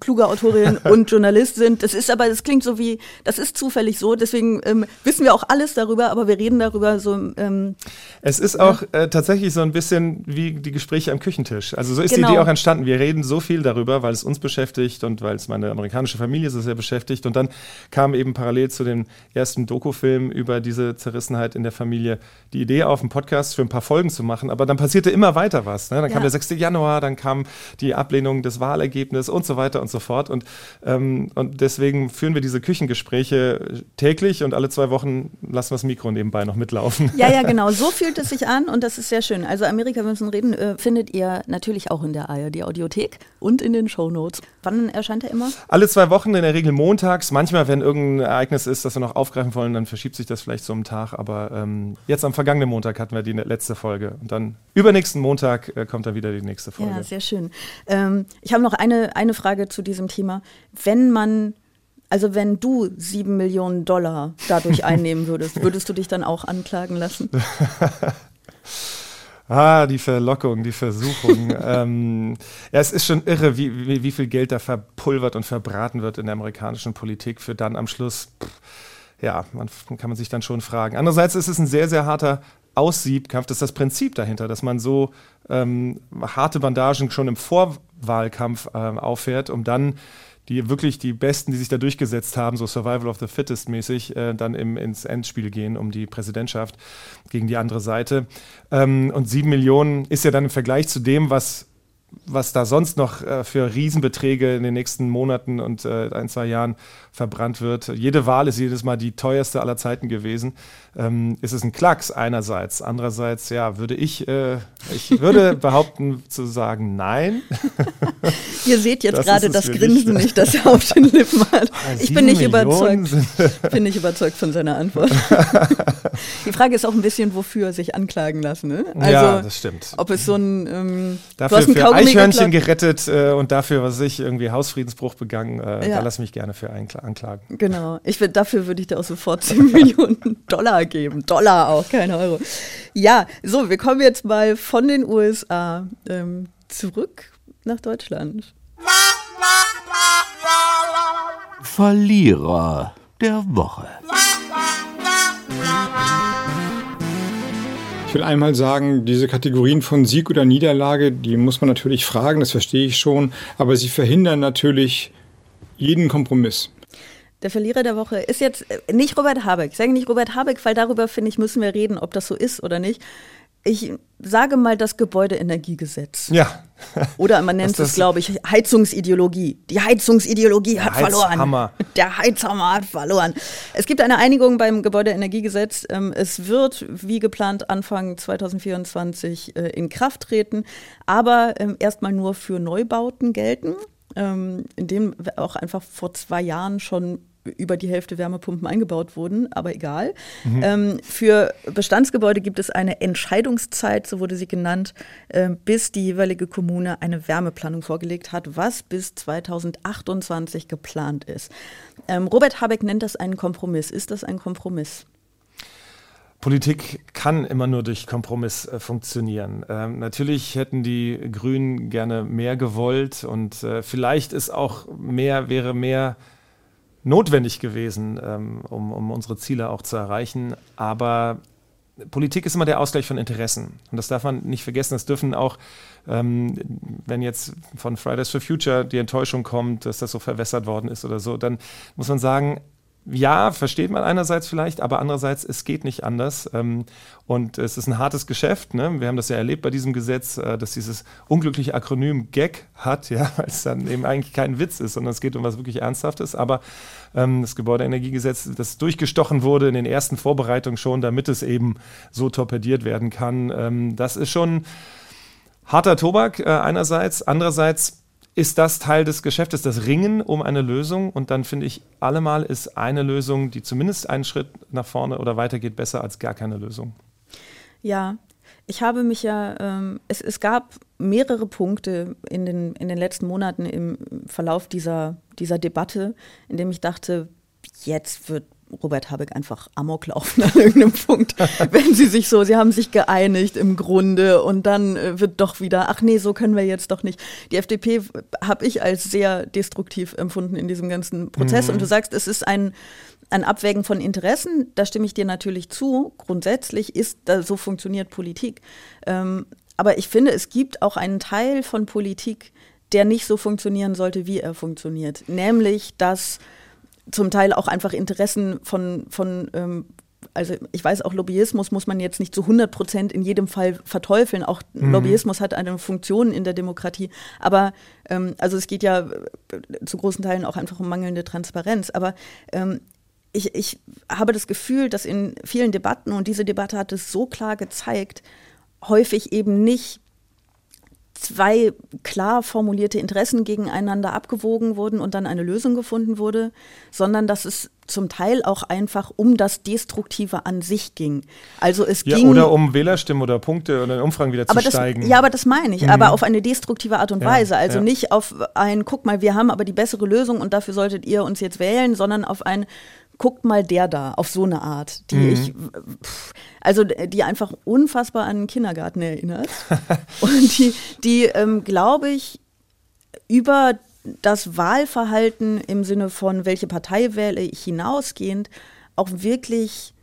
kluge Autorin und Journalist sind. Das ist aber, das klingt so wie, das ist zufällig so, deswegen ähm, wissen wir auch alles darüber, aber wir reden darüber so. Ähm, es ist auch äh, tatsächlich so ein bisschen wie die Gespräche am Küchentisch. Also so ist genau. die Idee auch entstanden. Wir reden so viel darüber, weil es uns beschäftigt und weil es meine amerikanische Familie so sehr beschäftigt. Und dann kam eben parallel zu dem ersten Dokufilm über diese Zerrissenheit in der Familie die Idee auf, einen Podcast für ein paar Folgen zu machen. Aber dann passierte immer weiter was. Ne? Dann ja. kam der 6. Januar, dann kam die Ablehnung des Wahlergebnisses und so weiter weiter und so fort. Und, ähm, und deswegen führen wir diese Küchengespräche täglich und alle zwei Wochen lassen wir das Mikro nebenbei noch mitlaufen. Ja, ja, genau. So fühlt es sich an und das ist sehr schön. Also Amerika, wir müssen reden, äh, findet ihr natürlich auch in der ARD Audiothek und in den Show Notes. Wann erscheint er immer? Alle zwei Wochen, in der Regel montags. Manchmal, wenn irgendein Ereignis ist, das wir noch aufgreifen wollen, dann verschiebt sich das vielleicht so einen Tag. Aber ähm, jetzt am vergangenen Montag hatten wir die letzte Folge. Und dann übernächsten Montag äh, kommt dann wieder die nächste Folge. Ja, sehr schön. Ähm, ich habe noch eine, eine Frage Frage zu diesem Thema. Wenn man, also wenn du sieben Millionen Dollar dadurch einnehmen würdest, würdest du dich dann auch anklagen lassen? Ah, die Verlockung, die Versuchung. ähm, ja, es ist schon irre, wie, wie, wie, viel Geld da verpulvert und verbraten wird in der amerikanischen Politik für dann am Schluss. Pff, ja, man kann man sich dann schon fragen. Andererseits ist es ein sehr, sehr harter Aussiebkampf. Das ist das Prinzip dahinter, dass man so ähm, harte Bandagen schon im Vorwahlkampf äh, auffährt, um dann die wirklich die Besten, die sich da durchgesetzt haben, so Survival of the Fittest mäßig, äh, dann im, ins Endspiel gehen um die Präsidentschaft gegen die andere Seite. Ähm, und sieben Millionen ist ja dann im Vergleich zu dem, was was da sonst noch äh, für Riesenbeträge in den nächsten Monaten und äh, ein, zwei Jahren verbrannt wird. Jede Wahl ist jedes Mal die teuerste aller Zeiten gewesen. Ähm, ist es ein Klacks einerseits. Andererseits, ja, würde ich, äh, ich würde behaupten zu sagen, nein. Ihr seht jetzt gerade das Grinsen nicht, das er auf den Lippen hat. Ah, ich bin nicht überzeugt. bin nicht überzeugt von seiner Antwort. die Frage ist auch ein bisschen, wofür sich anklagen lassen. Ne? Also, ja, das stimmt. Ob es so ein, ähm, dafür du hast ein Eichhörnchen gerettet äh, und dafür, was ich irgendwie Hausfriedensbruch begangen, äh, ja. da lass mich gerne für anklagen. Genau. Ich will, dafür würde ich dir auch sofort 10 Millionen Dollar geben. Dollar auch, keine Euro. Ja, so, wir kommen jetzt mal von den USA ähm, zurück nach Deutschland. Verlierer der Woche. Ich will einmal sagen, diese Kategorien von Sieg oder Niederlage, die muss man natürlich fragen, das verstehe ich schon, aber sie verhindern natürlich jeden Kompromiss. Der Verlierer der Woche ist jetzt äh, nicht Robert Habeck. Ich sage nicht Robert Habeck, weil darüber, finde ich, müssen wir reden, ob das so ist oder nicht. Ich sage mal das Gebäudeenergiegesetz. Ja. Oder man nennt es, glaube ich, Heizungsideologie. Die Heizungsideologie hat verloren. Der Heizhammer hat verloren. Es gibt eine Einigung beim Gebäudeenergiegesetz. Ähm, es wird, wie geplant, Anfang 2024 äh, in Kraft treten, aber ähm, erstmal nur für Neubauten gelten ähm, in dem auch einfach vor zwei Jahren schon über die Hälfte Wärmepumpen eingebaut wurden, aber egal. Mhm. Ähm, für Bestandsgebäude gibt es eine Entscheidungszeit, so wurde sie genannt, äh, bis die jeweilige Kommune eine Wärmeplanung vorgelegt hat, was bis 2028 geplant ist. Ähm, Robert Habeck nennt das einen Kompromiss. Ist das ein Kompromiss? Politik kann immer nur durch Kompromiss äh, funktionieren. Ähm, natürlich hätten die Grünen gerne mehr gewollt und äh, vielleicht ist auch mehr, wäre mehr notwendig gewesen, ähm, um, um unsere Ziele auch zu erreichen. Aber Politik ist immer der Ausgleich von Interessen. Und das darf man nicht vergessen. Das dürfen auch, ähm, wenn jetzt von Fridays for Future die Enttäuschung kommt, dass das so verwässert worden ist oder so, dann muss man sagen, ja, versteht man einerseits vielleicht, aber andererseits, es geht nicht anders. Ähm, und es ist ein hartes Geschäft. Ne? Wir haben das ja erlebt bei diesem Gesetz, äh, dass dieses unglückliche Akronym GAG hat, ja, weil es dann eben eigentlich kein Witz ist, sondern es geht um was wirklich Ernsthaftes. Aber ähm, das Gebäudeenergiegesetz, das durchgestochen wurde in den ersten Vorbereitungen schon, damit es eben so torpediert werden kann, ähm, das ist schon harter Tobak äh, einerseits. Andererseits ist das Teil des Geschäftes, das Ringen um eine Lösung. Und dann finde ich, allemal ist eine Lösung, die zumindest einen Schritt nach vorne oder weiter geht, besser als gar keine Lösung. Ja, ich habe mich ja, ähm, es, es gab mehrere Punkte in den, in den letzten Monaten im Verlauf dieser, dieser Debatte, in dem ich dachte, jetzt wird Robert Habeck einfach Amok laufen an irgendeinem Punkt, wenn sie sich so, sie haben sich geeinigt im Grunde und dann äh, wird doch wieder, ach nee, so können wir jetzt doch nicht. Die FDP habe ich als sehr destruktiv empfunden in diesem ganzen Prozess mhm. und du sagst, es ist ein, ein Abwägen von Interessen, da stimme ich dir natürlich zu. Grundsätzlich ist, da, so funktioniert Politik. Ähm, aber ich finde, es gibt auch einen Teil von Politik, der nicht so funktionieren sollte, wie er funktioniert. Nämlich, dass zum Teil auch einfach Interessen von, von ähm, also ich weiß auch, Lobbyismus muss man jetzt nicht zu 100 Prozent in jedem Fall verteufeln. Auch mhm. Lobbyismus hat eine Funktion in der Demokratie. Aber ähm, also es geht ja äh, zu großen Teilen auch einfach um mangelnde Transparenz. Aber ähm, ich, ich habe das Gefühl, dass in vielen Debatten, und diese Debatte hat es so klar gezeigt, häufig eben nicht zwei klar formulierte Interessen gegeneinander abgewogen wurden und dann eine Lösung gefunden wurde, sondern dass es zum Teil auch einfach um das Destruktive an sich ging. Also es ja, ging oder um Wählerstimmen oder Punkte oder Umfragen wieder zu das, steigen. Ja, aber das meine ich, Mhm. aber auf eine destruktive Art und Ja, Weise. Also ja. nicht auf ein, guck mal, wir haben aber die bessere Lösung und dafür solltet ihr uns jetzt wählen, sondern auf ein, guckt mal der da, auf so eine Art, die Mhm. ich, pff, also die einfach unfassbar an den Kindergarten erinnert. und die, die ähm, glaube ich, über das Wahlverhalten im Sinne von, welche Partei wähle ich hinausgehend, auch wirklich,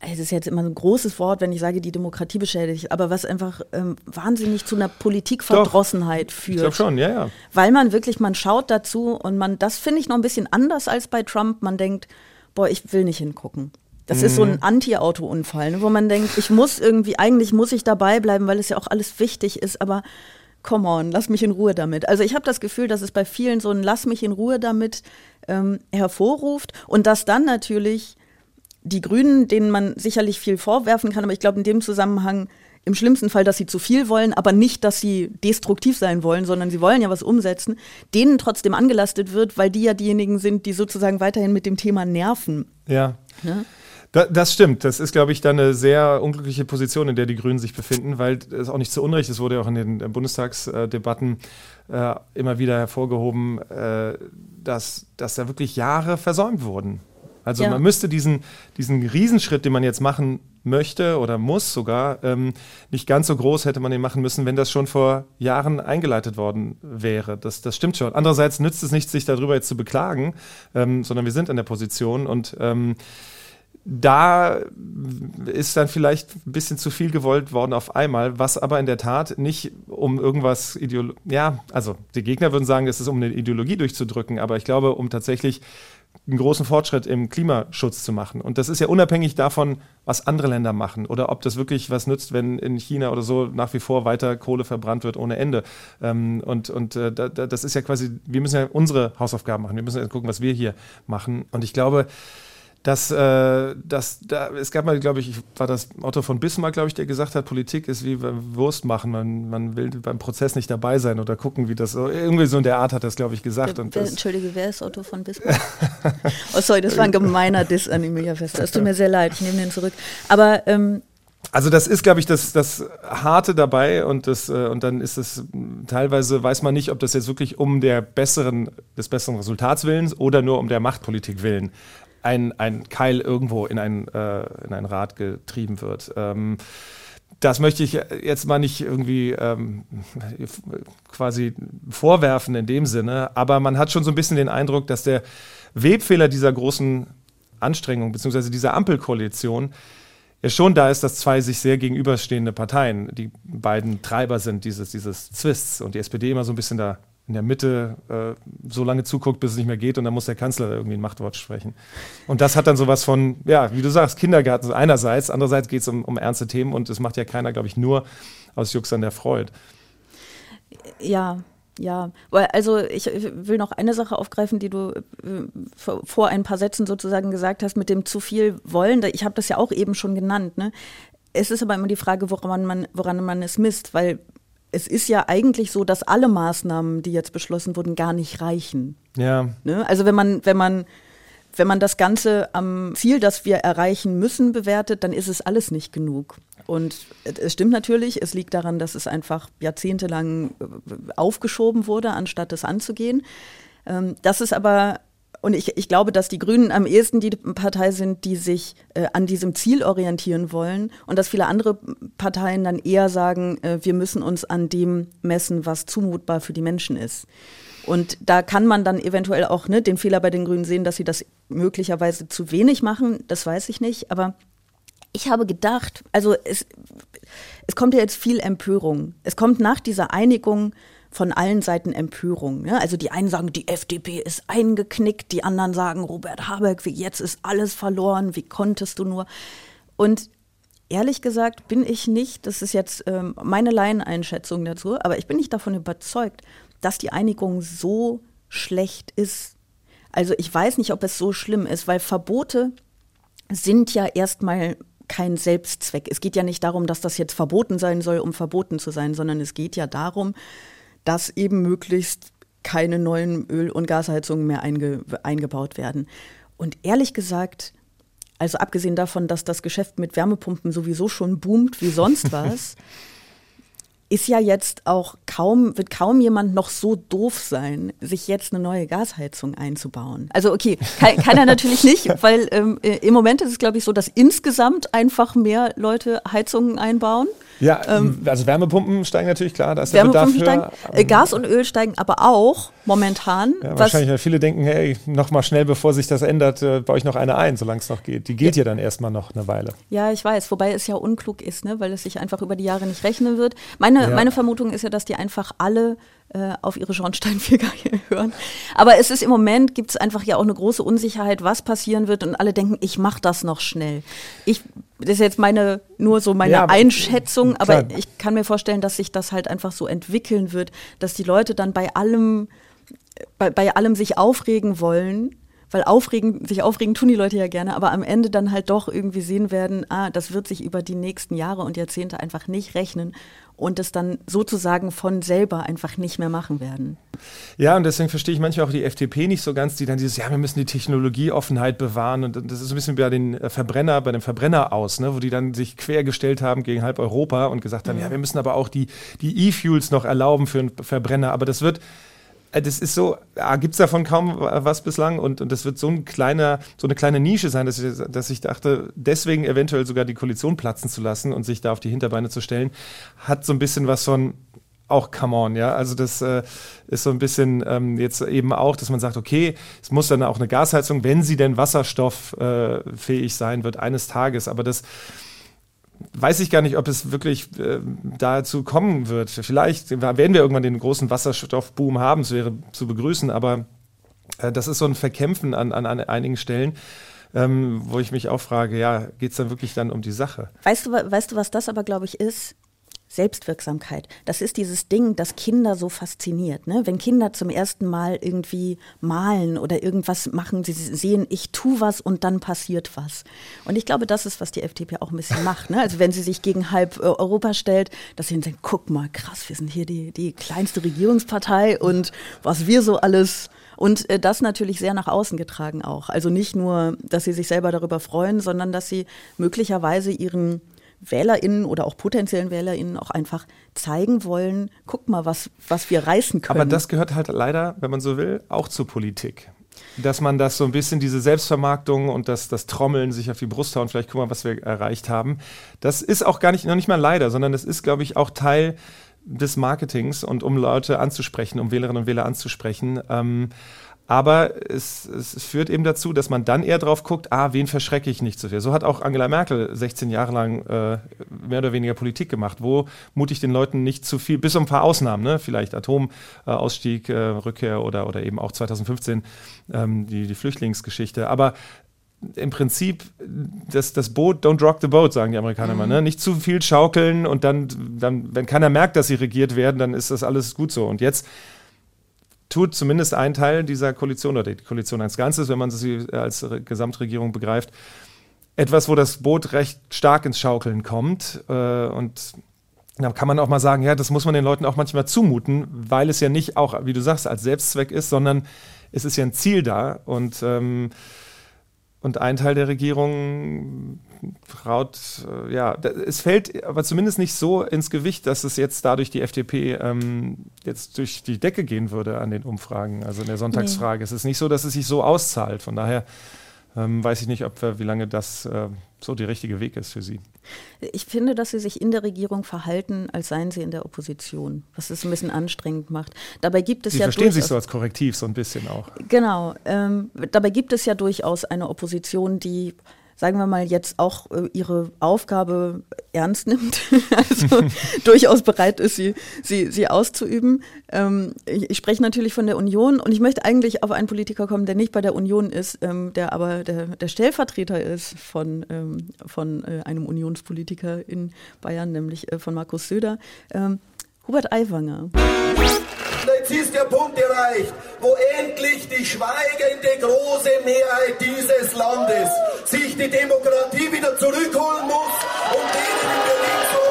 es ist jetzt immer ein großes Wort, wenn ich sage, die Demokratie beschädigt, aber was einfach ähm, wahnsinnig zu einer Politikverdrossenheit ich führt. glaube schon, ja, ja. Weil man wirklich, man schaut dazu und man, das finde ich noch ein bisschen anders als bei Trump. Man denkt, boah, ich will nicht hingucken. Das ist so Mhm. ein Anti-Auto-Unfall, ne, wo man denkt, ich muss irgendwie, eigentlich muss ich dabei bleiben, weil es ja auch alles wichtig ist, aber come on, lass mich in Ruhe damit. Also ich habe das Gefühl, dass es bei vielen so ein Lass mich in Ruhe damit ähm, hervorruft und dass dann natürlich die Grünen, denen man sicherlich viel vorwerfen kann, aber ich glaube in dem Zusammenhang im schlimmsten Fall, dass sie zu viel wollen, aber nicht, dass sie destruktiv sein wollen, sondern sie wollen ja was umsetzen, denen trotzdem angelastet wird, weil die ja diejenigen sind, die sozusagen weiterhin mit dem Thema nerven. Ja. Ne? Da, das stimmt. Das ist, glaube ich, dann eine sehr unglückliche Position, in der die Grünen sich befinden, weil es auch nicht zu Unrecht, es wurde ja auch in den Bundestagsdebatten äh, immer wieder hervorgehoben, äh, dass, dass da wirklich Jahre versäumt wurden. Also Ja. man müsste diesen, diesen Riesenschritt, den man jetzt machen möchte oder muss sogar, ähm, nicht ganz so groß hätte man den machen müssen, wenn das schon vor Jahren eingeleitet worden wäre. Das, das stimmt schon. Andererseits nützt es nicht, sich darüber jetzt zu beklagen, ähm, sondern wir sind in der Position und ähm, da ist dann vielleicht ein bisschen zu viel gewollt worden auf einmal, was aber in der Tat nicht um irgendwas Ideolo ja, also die Gegner würden sagen, es ist um eine Ideologie durchzudrücken, aber ich glaube, um tatsächlich einen großen Fortschritt im Klimaschutz zu machen. Und das ist ja unabhängig davon, was andere Länder machen oder ob das wirklich was nützt, wenn in China oder so nach wie vor weiter Kohle verbrannt wird ohne Ende. Ähm, und und äh, da, da, das ist ja quasi, wir müssen ja unsere Hausaufgaben machen. Wir müssen ja gucken, was wir hier machen. Und ich glaube, dass, äh, dass da, es gab mal, glaube ich, war das Otto von Bismarck, glaube ich, der gesagt hat, Politik ist wie beim Wurst machen. Man, man will beim Prozess nicht dabei sein oder gucken, wie das so, irgendwie so in der Art hat das, glaube ich, gesagt. Wer, das, Entschuldige, wer ist Otto von Bismarck? oh, sorry, das war ein gemeiner Diss an Emilia Fester. Es tut mir sehr leid, ich nehme den zurück. Aber ähm, Also das ist, glaube ich, das, das Harte dabei und, das, äh, und dann ist es teilweise, weiß man nicht, ob das jetzt wirklich um der besseren, des besseren Resultats willens oder nur um der Machtpolitik willen ein, ein Keil irgendwo in ein, äh, in ein Rad getrieben wird. Ähm, das möchte ich jetzt mal nicht irgendwie ähm, quasi vorwerfen in dem Sinne, aber man hat schon so ein bisschen den Eindruck, dass der Webfehler dieser großen Anstrengung beziehungsweise dieser Ampelkoalition ja schon da ist, dass zwei sich sehr gegenüberstehende Parteien die beiden Treiber sind dieses, dieses Zwists und die SPD immer so ein bisschen da in der Mitte äh, so lange zuguckt, bis es nicht mehr geht und dann muss der Kanzler irgendwie ein Machtwort sprechen. Und das hat dann sowas von, ja, wie du sagst, Kindergarten einerseits, andererseits geht es um, um ernste Themen und es macht ja keiner, glaube ich, nur aus Jux an der Freude. Ja, ja. Also ich will noch eine Sache aufgreifen, die du äh, vor ein paar Sätzen sozusagen gesagt hast, mit dem zu viel wollen. Ich habe das ja auch eben schon genannt. Ne? Es ist aber immer die Frage, woran man, woran man es misst, weil es ist ja eigentlich so, dass alle Maßnahmen, die jetzt beschlossen wurden, gar nicht reichen. Ja, Ne? Also wenn man, wenn man, wenn man das Ganze am Ziel, das wir erreichen müssen, bewertet, dann ist es alles nicht genug. Und es stimmt natürlich, es liegt daran, dass es einfach jahrzehntelang äh, aufgeschoben wurde, anstatt es anzugehen. Ähm, Das ist aber, und ich, ich glaube, dass die Grünen am ehesten die Partei sind, die sich äh, an diesem Ziel orientieren wollen und dass viele andere Parteien dann eher sagen, äh, wir müssen uns an dem messen, was zumutbar für die Menschen ist. Und da kann man dann eventuell auch ne, den Fehler bei den Grünen sehen, dass sie das möglicherweise zu wenig machen. Das weiß ich nicht. Aber ich habe gedacht, also es, es kommt ja jetzt viel Empörung. Es kommt nach dieser Einigung von allen Seiten Empörung. Ne? Also die einen sagen, die FDP ist eingeknickt, die anderen sagen, Robert Habeck, wie jetzt ist alles verloren, wie konntest du nur? Und ehrlich gesagt bin ich nicht, das ist jetzt ähm, meine Laieneinschätzung dazu, aber ich bin nicht davon überzeugt, dass die Einigung so schlecht ist. Also ich weiß nicht, ob es so schlimm ist, weil Verbote sind ja erstmal kein Selbstzweck. Es geht ja nicht darum, dass das jetzt verboten sein soll, um verboten zu sein, sondern es geht ja darum, dass eben möglichst keine neuen Öl- und Gasheizungen mehr einge eingebaut werden. Und ehrlich gesagt, also abgesehen davon, dass das Geschäft mit Wärmepumpen sowieso schon boomt wie sonst was, ist ja jetzt auch kaum, wird kaum jemand noch so doof sein, sich jetzt eine neue Gasheizung einzubauen. Also okay, kann, kann er natürlich nicht, weil ähm, äh, im Moment ist es, glaube ich, so, dass insgesamt einfach mehr Leute Heizungen einbauen. Ja, ähm, also Wärmepumpen steigen natürlich klar, da ist der Bedarf steigen, äh, Gas und Öl steigen aber auch momentan. Ja, wahrscheinlich, weil viele denken, hey, noch mal schnell, bevor sich das ändert, äh, baue ich noch eine ein, solange es noch geht. Die gilt ja. ja dann erstmal noch eine Weile. Ja, ich weiß, wobei es ja unklug ist, ne, weil es sich einfach über die Jahre nicht rechnen wird. Meine, ja. meine Vermutung ist ja, dass die einfach alle äh, auf ihre Schornsteinfeger hören. Aber es ist im Moment, gibt es einfach ja auch eine große Unsicherheit, was passieren wird und alle denken, ich mache das noch schnell. Ich, das ist jetzt meine, nur so meine ja, Einschätzung, aber ich kann mir vorstellen, dass sich das halt einfach so entwickeln wird, dass die Leute dann bei allem, bei, bei allem sich aufregen wollen weil aufregen, sich aufregen tun die Leute ja gerne, aber am Ende dann halt doch irgendwie sehen werden, ah, das wird sich über die nächsten Jahre und Jahrzehnte einfach nicht rechnen und es dann sozusagen von selber einfach nicht mehr machen werden. Ja, und deswegen verstehe ich manchmal auch die FDP nicht so ganz, die dann dieses, ja, wir müssen die Technologieoffenheit bewahren und das ist so ein bisschen bei den äh, Verbrenner, bei dem Verbrenner aus, ne, wo die dann sich quergestellt haben gegen halb Europa und gesagt haben, ja, ja wir müssen aber auch die E-Fuels noch erlauben für einen Verbrenner, aber das wird das ist so, ah, gibt es davon kaum was bislang und, und das wird so ein kleiner, so eine kleine Nische sein, dass ich, dass ich dachte, deswegen eventuell sogar die Koalition platzen zu lassen und sich da auf die Hinterbeine zu stellen, hat so ein bisschen was von auch come on, ja. Also das äh, ist so ein bisschen ähm, jetzt eben auch, dass man sagt, okay, es muss dann auch eine Gasheizung, wenn sie denn wasserstofffähig äh, sein wird eines Tages, aber das weiß ich gar nicht, ob es wirklich äh, dazu kommen wird. Vielleicht werden wir irgendwann den großen Wasserstoffboom haben, es wäre zu begrüßen, aber äh, das ist so ein Verkämpfen an, an, an einigen Stellen. Ähm, wo ich mich auch frage, ja, geht es dann wirklich dann um die Sache? Weißt du, weißt du, was das aber, glaube ich, ist? Selbstwirksamkeit. Das ist dieses Ding, das Kinder so fasziniert. Ne? Wenn Kinder zum ersten Mal irgendwie malen oder irgendwas machen, sie sehen, ich tue was und dann passiert was. Und ich glaube, das ist, was die FDP auch ein bisschen macht. Ne? Also wenn sie sich gegen halb Europa stellt, dass sie denken, guck mal, krass, wir sind hier die, die kleinste Regierungspartei und was wir so alles und äh, das natürlich sehr nach außen getragen auch. Also nicht nur, dass sie sich selber darüber freuen, sondern dass sie möglicherweise ihren WählerInnen oder auch potenziellen WählerInnen auch einfach zeigen wollen, guck mal, was, was wir reißen können. Aber das gehört halt leider, wenn man so will, auch zur Politik. Dass man das so ein bisschen, diese Selbstvermarktung und das, das Trommeln sich auf die Brust hauen, vielleicht guck mal, was wir erreicht haben. Das ist auch gar nicht, noch nicht mal leider, sondern das ist, glaube ich, auch Teil des Marketings und um Leute anzusprechen, um Wählerinnen und Wähler anzusprechen. Ähm, aber es, es, führt eben dazu, dass man dann eher drauf guckt, ah, wen verschrecke ich nicht so viel. So hat auch Angela Merkel 16 Jahre lang äh, mehr oder weniger Politik gemacht. Wo mute ich den Leuten nicht zu viel, bis um ein paar Ausnahmen, ne? vielleicht Atomausstieg, äh, Rückkehr oder, oder eben auch 2015 ähm, die, die Flüchtlingsgeschichte. Aber im Prinzip das, das Boot, don't rock the boat, sagen die Amerikaner mhm. immer. Ne? Nicht zu viel schaukeln und dann, dann, wenn keiner merkt, dass sie regiert werden, dann ist das alles gut so. Und jetzt tut zumindest ein Teil dieser Koalition oder die Koalition als Ganzes, wenn man sie als Gesamtregierung begreift, etwas, wo das Boot recht stark ins Schaukeln kommt. Äh, und da kann man auch mal sagen, ja, das muss man den Leuten auch manchmal zumuten, weil es ja nicht auch, wie du sagst, als Selbstzweck ist, sondern es ist ja ein Ziel da. Und ähm, und ein Teil der Regierung traut, äh, ja, es fällt aber zumindest nicht so ins Gewicht, dass es jetzt dadurch die FDP ähm, jetzt durch die Decke gehen würde an den Umfragen, also in der Sonntagsfrage. Nee. Es ist nicht so, dass es sich so auszahlt. Von daher ähm, weiß ich nicht, ob wir, wie lange das äh, so der richtige Weg ist für Sie. Ich finde, dass Sie sich in der Regierung verhalten, als seien Sie in der Opposition, was es ein bisschen anstrengend macht. Dabei gibt es Sie ja verstehen sich so als Korrektiv so ein bisschen auch. Genau. Ähm, dabei gibt es ja durchaus eine Opposition, die sagen wir mal, jetzt auch äh, ihre Aufgabe ernst nimmt, also durchaus bereit ist, sie, sie, sie auszuüben. Ähm, ich, ich, spreche natürlich von der Union und ich möchte eigentlich auf einen Politiker kommen, der nicht bei der Union ist, ähm, der aber der, der Stellvertreter ist von, ähm, von äh, einem Unionspolitiker in Bayern, nämlich äh, von Markus Söder, ähm, Hubert Aiwanger. Jetzt ist der Punkt erreicht, wo endlich die schweigende große Mehrheit dieses Landes sich die Demokratie wieder zurückholen muss und denen in Berlin so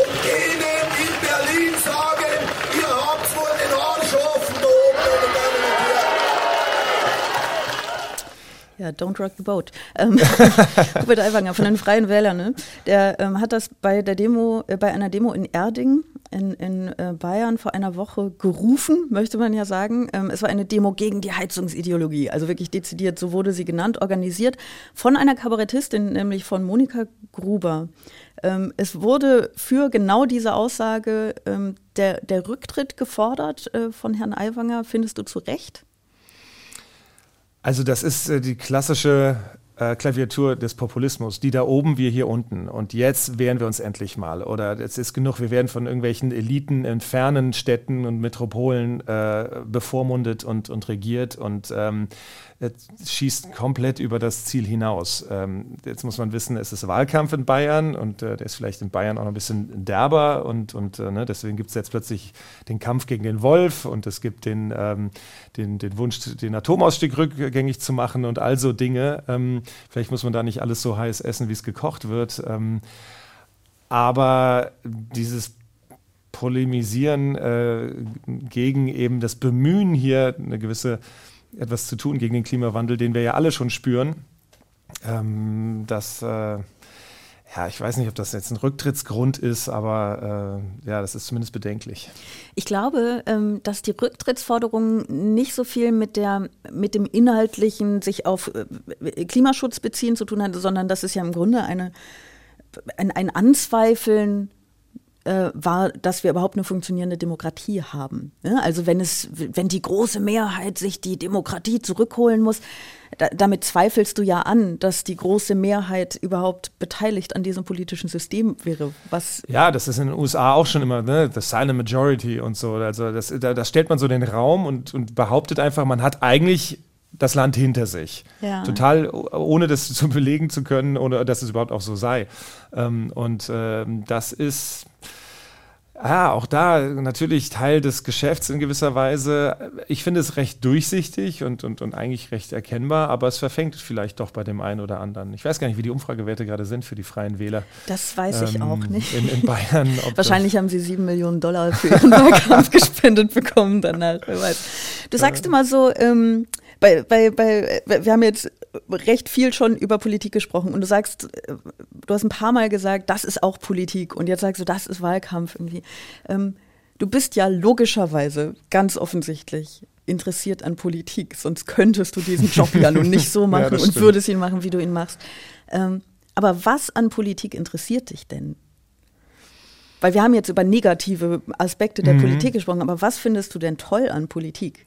und denen in Berlin sagen, ihr habt wohl den Arsch offen da oben, meine Damen und Herren. Ja, don't rock the boat. Ähm, Hubert Aiwanger von den Freien Wählern, ne? der ähm, hat das bei der Demo, äh, bei einer Demo in Erding in, in äh, Bayern vor einer Woche gerufen, möchte man ja sagen. Ähm, es war eine Demo gegen die Heizungsideologie, also wirklich dezidiert, so wurde sie genannt, organisiert von einer Kabarettistin, nämlich von Monika Gruber. Ähm, es wurde für genau diese Aussage ähm, der, der Rücktritt gefordert äh, von Herrn Aiwanger. Findest du zu Recht? Also das ist äh, die klassische Klaviatur des Populismus, die da oben, wir hier unten. Und jetzt wehren wir uns endlich mal. Oder es ist genug, wir werden von irgendwelchen Eliten in fernen Städten und Metropolen äh, bevormundet und, und regiert. Und ähm, schießt komplett über das Ziel hinaus. Ähm, jetzt muss man wissen, es ist Wahlkampf in Bayern und äh, der ist vielleicht in Bayern auch noch ein bisschen derber und, und äh, ne, deswegen gibt es jetzt plötzlich den Kampf gegen den Wolf und es gibt den, ähm, den, den Wunsch, den Atomausstieg rückgängig zu machen und all so Dinge. Vielleicht muss man da nicht alles so heiß essen, wie es gekocht wird. Ähm, aber dieses Polemisieren äh, gegen eben das Bemühen hier eine gewisse etwas zu tun gegen den Klimawandel, den wir ja alle schon spüren. Ähm, das, äh, ja, ich weiß nicht, ob das jetzt ein Rücktrittsgrund ist, aber äh, ja, das ist zumindest bedenklich. Ich glaube, ähm, dass die Rücktrittsforderung nicht so viel mit, der, mit dem inhaltlichen sich auf äh, Klimaschutz beziehen zu tun hat, sondern das ist ja im Grunde eine, ein, ein Anzweifeln äh, war, dass wir überhaupt eine funktionierende Demokratie haben. Ja, also wenn es, wenn die große Mehrheit sich die Demokratie zurückholen muss, da, damit zweifelst du ja an, dass die große Mehrheit überhaupt beteiligt an diesem politischen System wäre. Was ja, das ist in den USA auch schon immer, ne, the silent majority und so. Also das, da, da stellt man so den Raum und, und behauptet einfach, man hat eigentlich das Land hinter sich. Ja. Total, ohne das zu belegen zu können oder dass es überhaupt auch so sei. Ähm, und ähm, das ist ja, auch da natürlich Teil des Geschäfts in gewisser Weise. Ich finde es recht durchsichtig und, und, und eigentlich recht erkennbar, aber es verfängt vielleicht doch bei dem einen oder anderen. Ich weiß gar nicht, wie die Umfragewerte gerade sind für die Freien Wähler. Das weiß ich ähm, auch nicht. In, in Bayern. Wahrscheinlich haben sie sieben Millionen Dollar für ihren Wahlkampf gespendet bekommen danach. Wer weiß. Du sagst immer so, ähm, bei, bei, bei, wir haben jetzt recht viel schon über Politik gesprochen und du sagst, du hast ein paar Mal gesagt, das ist auch Politik und jetzt sagst du, das ist Wahlkampf irgendwie. Ähm, du bist ja logischerweise ganz offensichtlich interessiert an Politik, sonst könntest du diesen Job ja nun nicht so machen ja, und würdest ihn machen, wie du ihn machst. Ähm, aber was an Politik interessiert dich denn? Weil wir haben jetzt über negative Aspekte der mhm. Politik gesprochen, aber was findest du denn toll an Politik?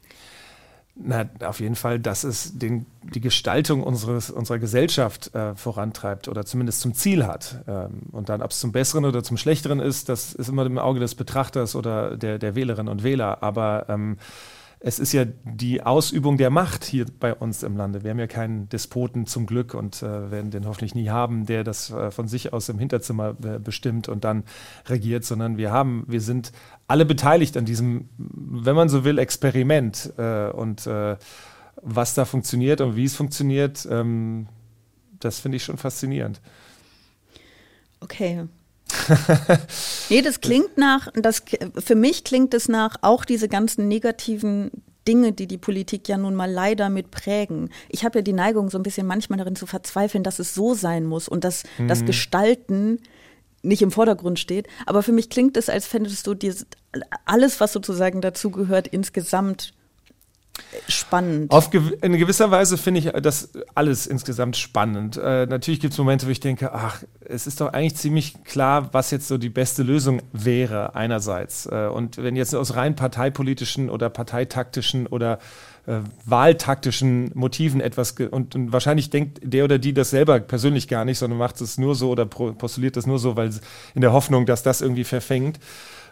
Na, auf jeden Fall, dass es den, die Gestaltung unseres, unserer Gesellschaft äh, vorantreibt oder zumindest zum Ziel hat. Ähm, und dann, ob es zum Besseren oder zum Schlechteren ist, das ist immer im Auge des Betrachters oder der, der Wählerinnen und Wähler. Aber ähm, es ist ja die Ausübung der Macht hier bei uns im Lande. Wir haben ja keinen Despoten zum Glück und äh, werden den hoffentlich nie haben, der das äh, von sich aus im Hinterzimmer äh, bestimmt und dann regiert, sondern wir haben, wir sind alle beteiligt an diesem, wenn man so will, Experiment äh, und äh, was da funktioniert und wie es funktioniert, ähm, das finde ich schon faszinierend. Okay, nee, das klingt nach, das, für mich klingt es nach auch diese ganzen negativen Dinge, die die Politik ja nun mal leider mit prägen. Ich habe ja die Neigung, so ein bisschen manchmal darin zu verzweifeln, dass es so sein muss und dass mhm. das Gestalten nicht im Vordergrund steht. Aber für mich klingt es, als fändest du dieses, alles, was sozusagen dazugehört, insgesamt spannend. Auf gew in gewisser Weise finde ich das alles insgesamt spannend. Äh, natürlich gibt es Momente, wo ich denke, ach, es ist doch eigentlich ziemlich klar, was jetzt so die beste Lösung wäre, einerseits. Äh, und wenn jetzt aus rein parteipolitischen oder parteitaktischen oder äh, wahltaktischen Motiven etwas und, und, wahrscheinlich denkt der oder die das selber persönlich gar nicht, sondern macht es nur so oder postuliert das nur so, weil in der Hoffnung, dass das irgendwie verfängt.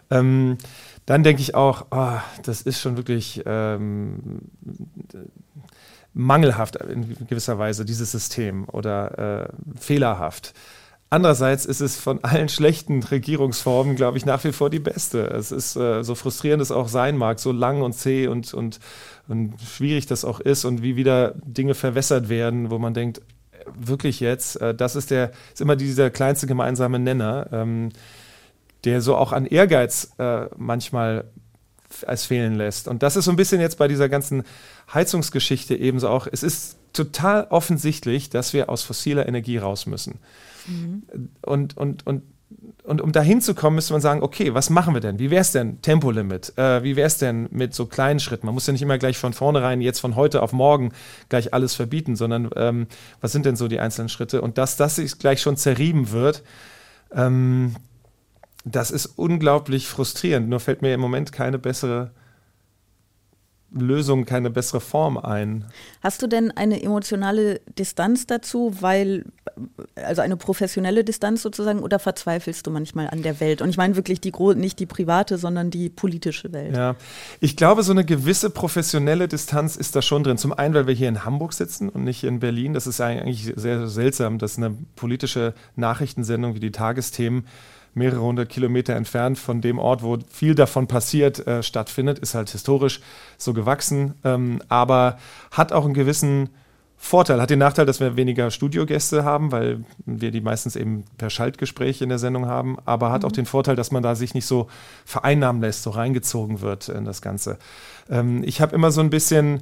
Ähm, dann denke ich auch, oh, das ist schon wirklich ähm, mangelhaft in gewisser Weise, dieses System oder äh, fehlerhaft. Andererseits ist es von allen schlechten Regierungsformen, glaube ich, nach wie vor die beste. Es ist, äh, so frustrierend es auch sein mag, so lang und zäh und, und, und schwierig das auch ist und wie wieder Dinge verwässert werden, wo man denkt, wirklich jetzt, äh, das ist der, ist immer dieser kleinste gemeinsame Nenner. Ähm, der so auch an Ehrgeiz äh, manchmal als fehlen lässt. Und das ist so ein bisschen jetzt bei dieser ganzen Heizungsgeschichte ebenso auch. Es ist total offensichtlich, dass wir aus fossiler Energie raus müssen. Mhm. Und, und, und und um dahin zu kommen, müsste man sagen, okay, was machen wir denn? Wie wäre es denn Tempolimit? Äh, wie wäre es denn mit so kleinen Schritten? Man muss ja nicht immer gleich von vornherein, jetzt von heute auf morgen gleich alles verbieten, sondern ähm, was sind denn so die einzelnen Schritte? Und dass das sich gleich schon zerrieben wird, ähm, das ist unglaublich frustrierend. Nur fällt mir im Moment keine bessere Lösung, keine bessere Form ein. Hast du denn eine emotionale Distanz dazu, weil, also eine professionelle Distanz sozusagen, oder verzweifelst du manchmal an der Welt? Und ich meine wirklich die nicht die private, sondern die politische Welt. Ja, ich glaube, so eine gewisse professionelle Distanz ist da schon drin. Zum einen, weil wir hier in Hamburg sitzen und nicht in Berlin. Das ist eigentlich sehr seltsam, dass eine politische Nachrichtensendung wie die Tagesthemen mehrere hundert Kilometer entfernt von dem Ort, wo viel davon passiert, äh, stattfindet. Ist halt historisch so gewachsen, ähm, aber hat auch einen gewissen Vorteil. Hat den Nachteil, dass wir weniger Studiogäste haben, weil wir die meistens eben per Schaltgespräch in der Sendung haben, aber hat mhm. auch den Vorteil, dass man da sich nicht so vereinnahmen lässt, so reingezogen wird in das Ganze. Ähm, ich habe immer so ein bisschen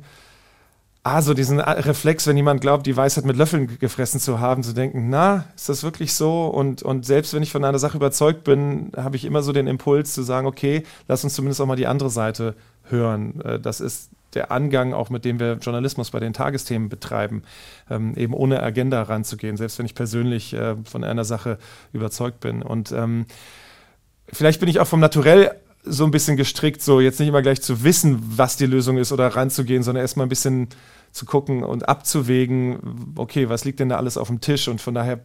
ah, so diesen Reflex, wenn jemand glaubt, die Weisheit mit Löffeln gefressen zu haben, zu denken, na, ist das wirklich so? Und, und selbst wenn ich von einer Sache überzeugt bin, habe ich immer so den Impuls zu sagen, okay, lass uns zumindest auch mal die andere Seite hören. Äh, das ist der Angang, auch mit dem wir Journalismus bei den Tagesthemen betreiben, ähm, eben ohne Agenda ranzugehen, selbst wenn ich persönlich äh, von einer Sache überzeugt bin. Und ähm, vielleicht bin ich auch vom Naturell so ein bisschen gestrickt, so jetzt nicht immer gleich zu wissen, was die Lösung ist oder ranzugehen, sondern erstmal ein bisschen zu gucken und abzuwägen, okay, was liegt denn da alles auf dem Tisch und von daher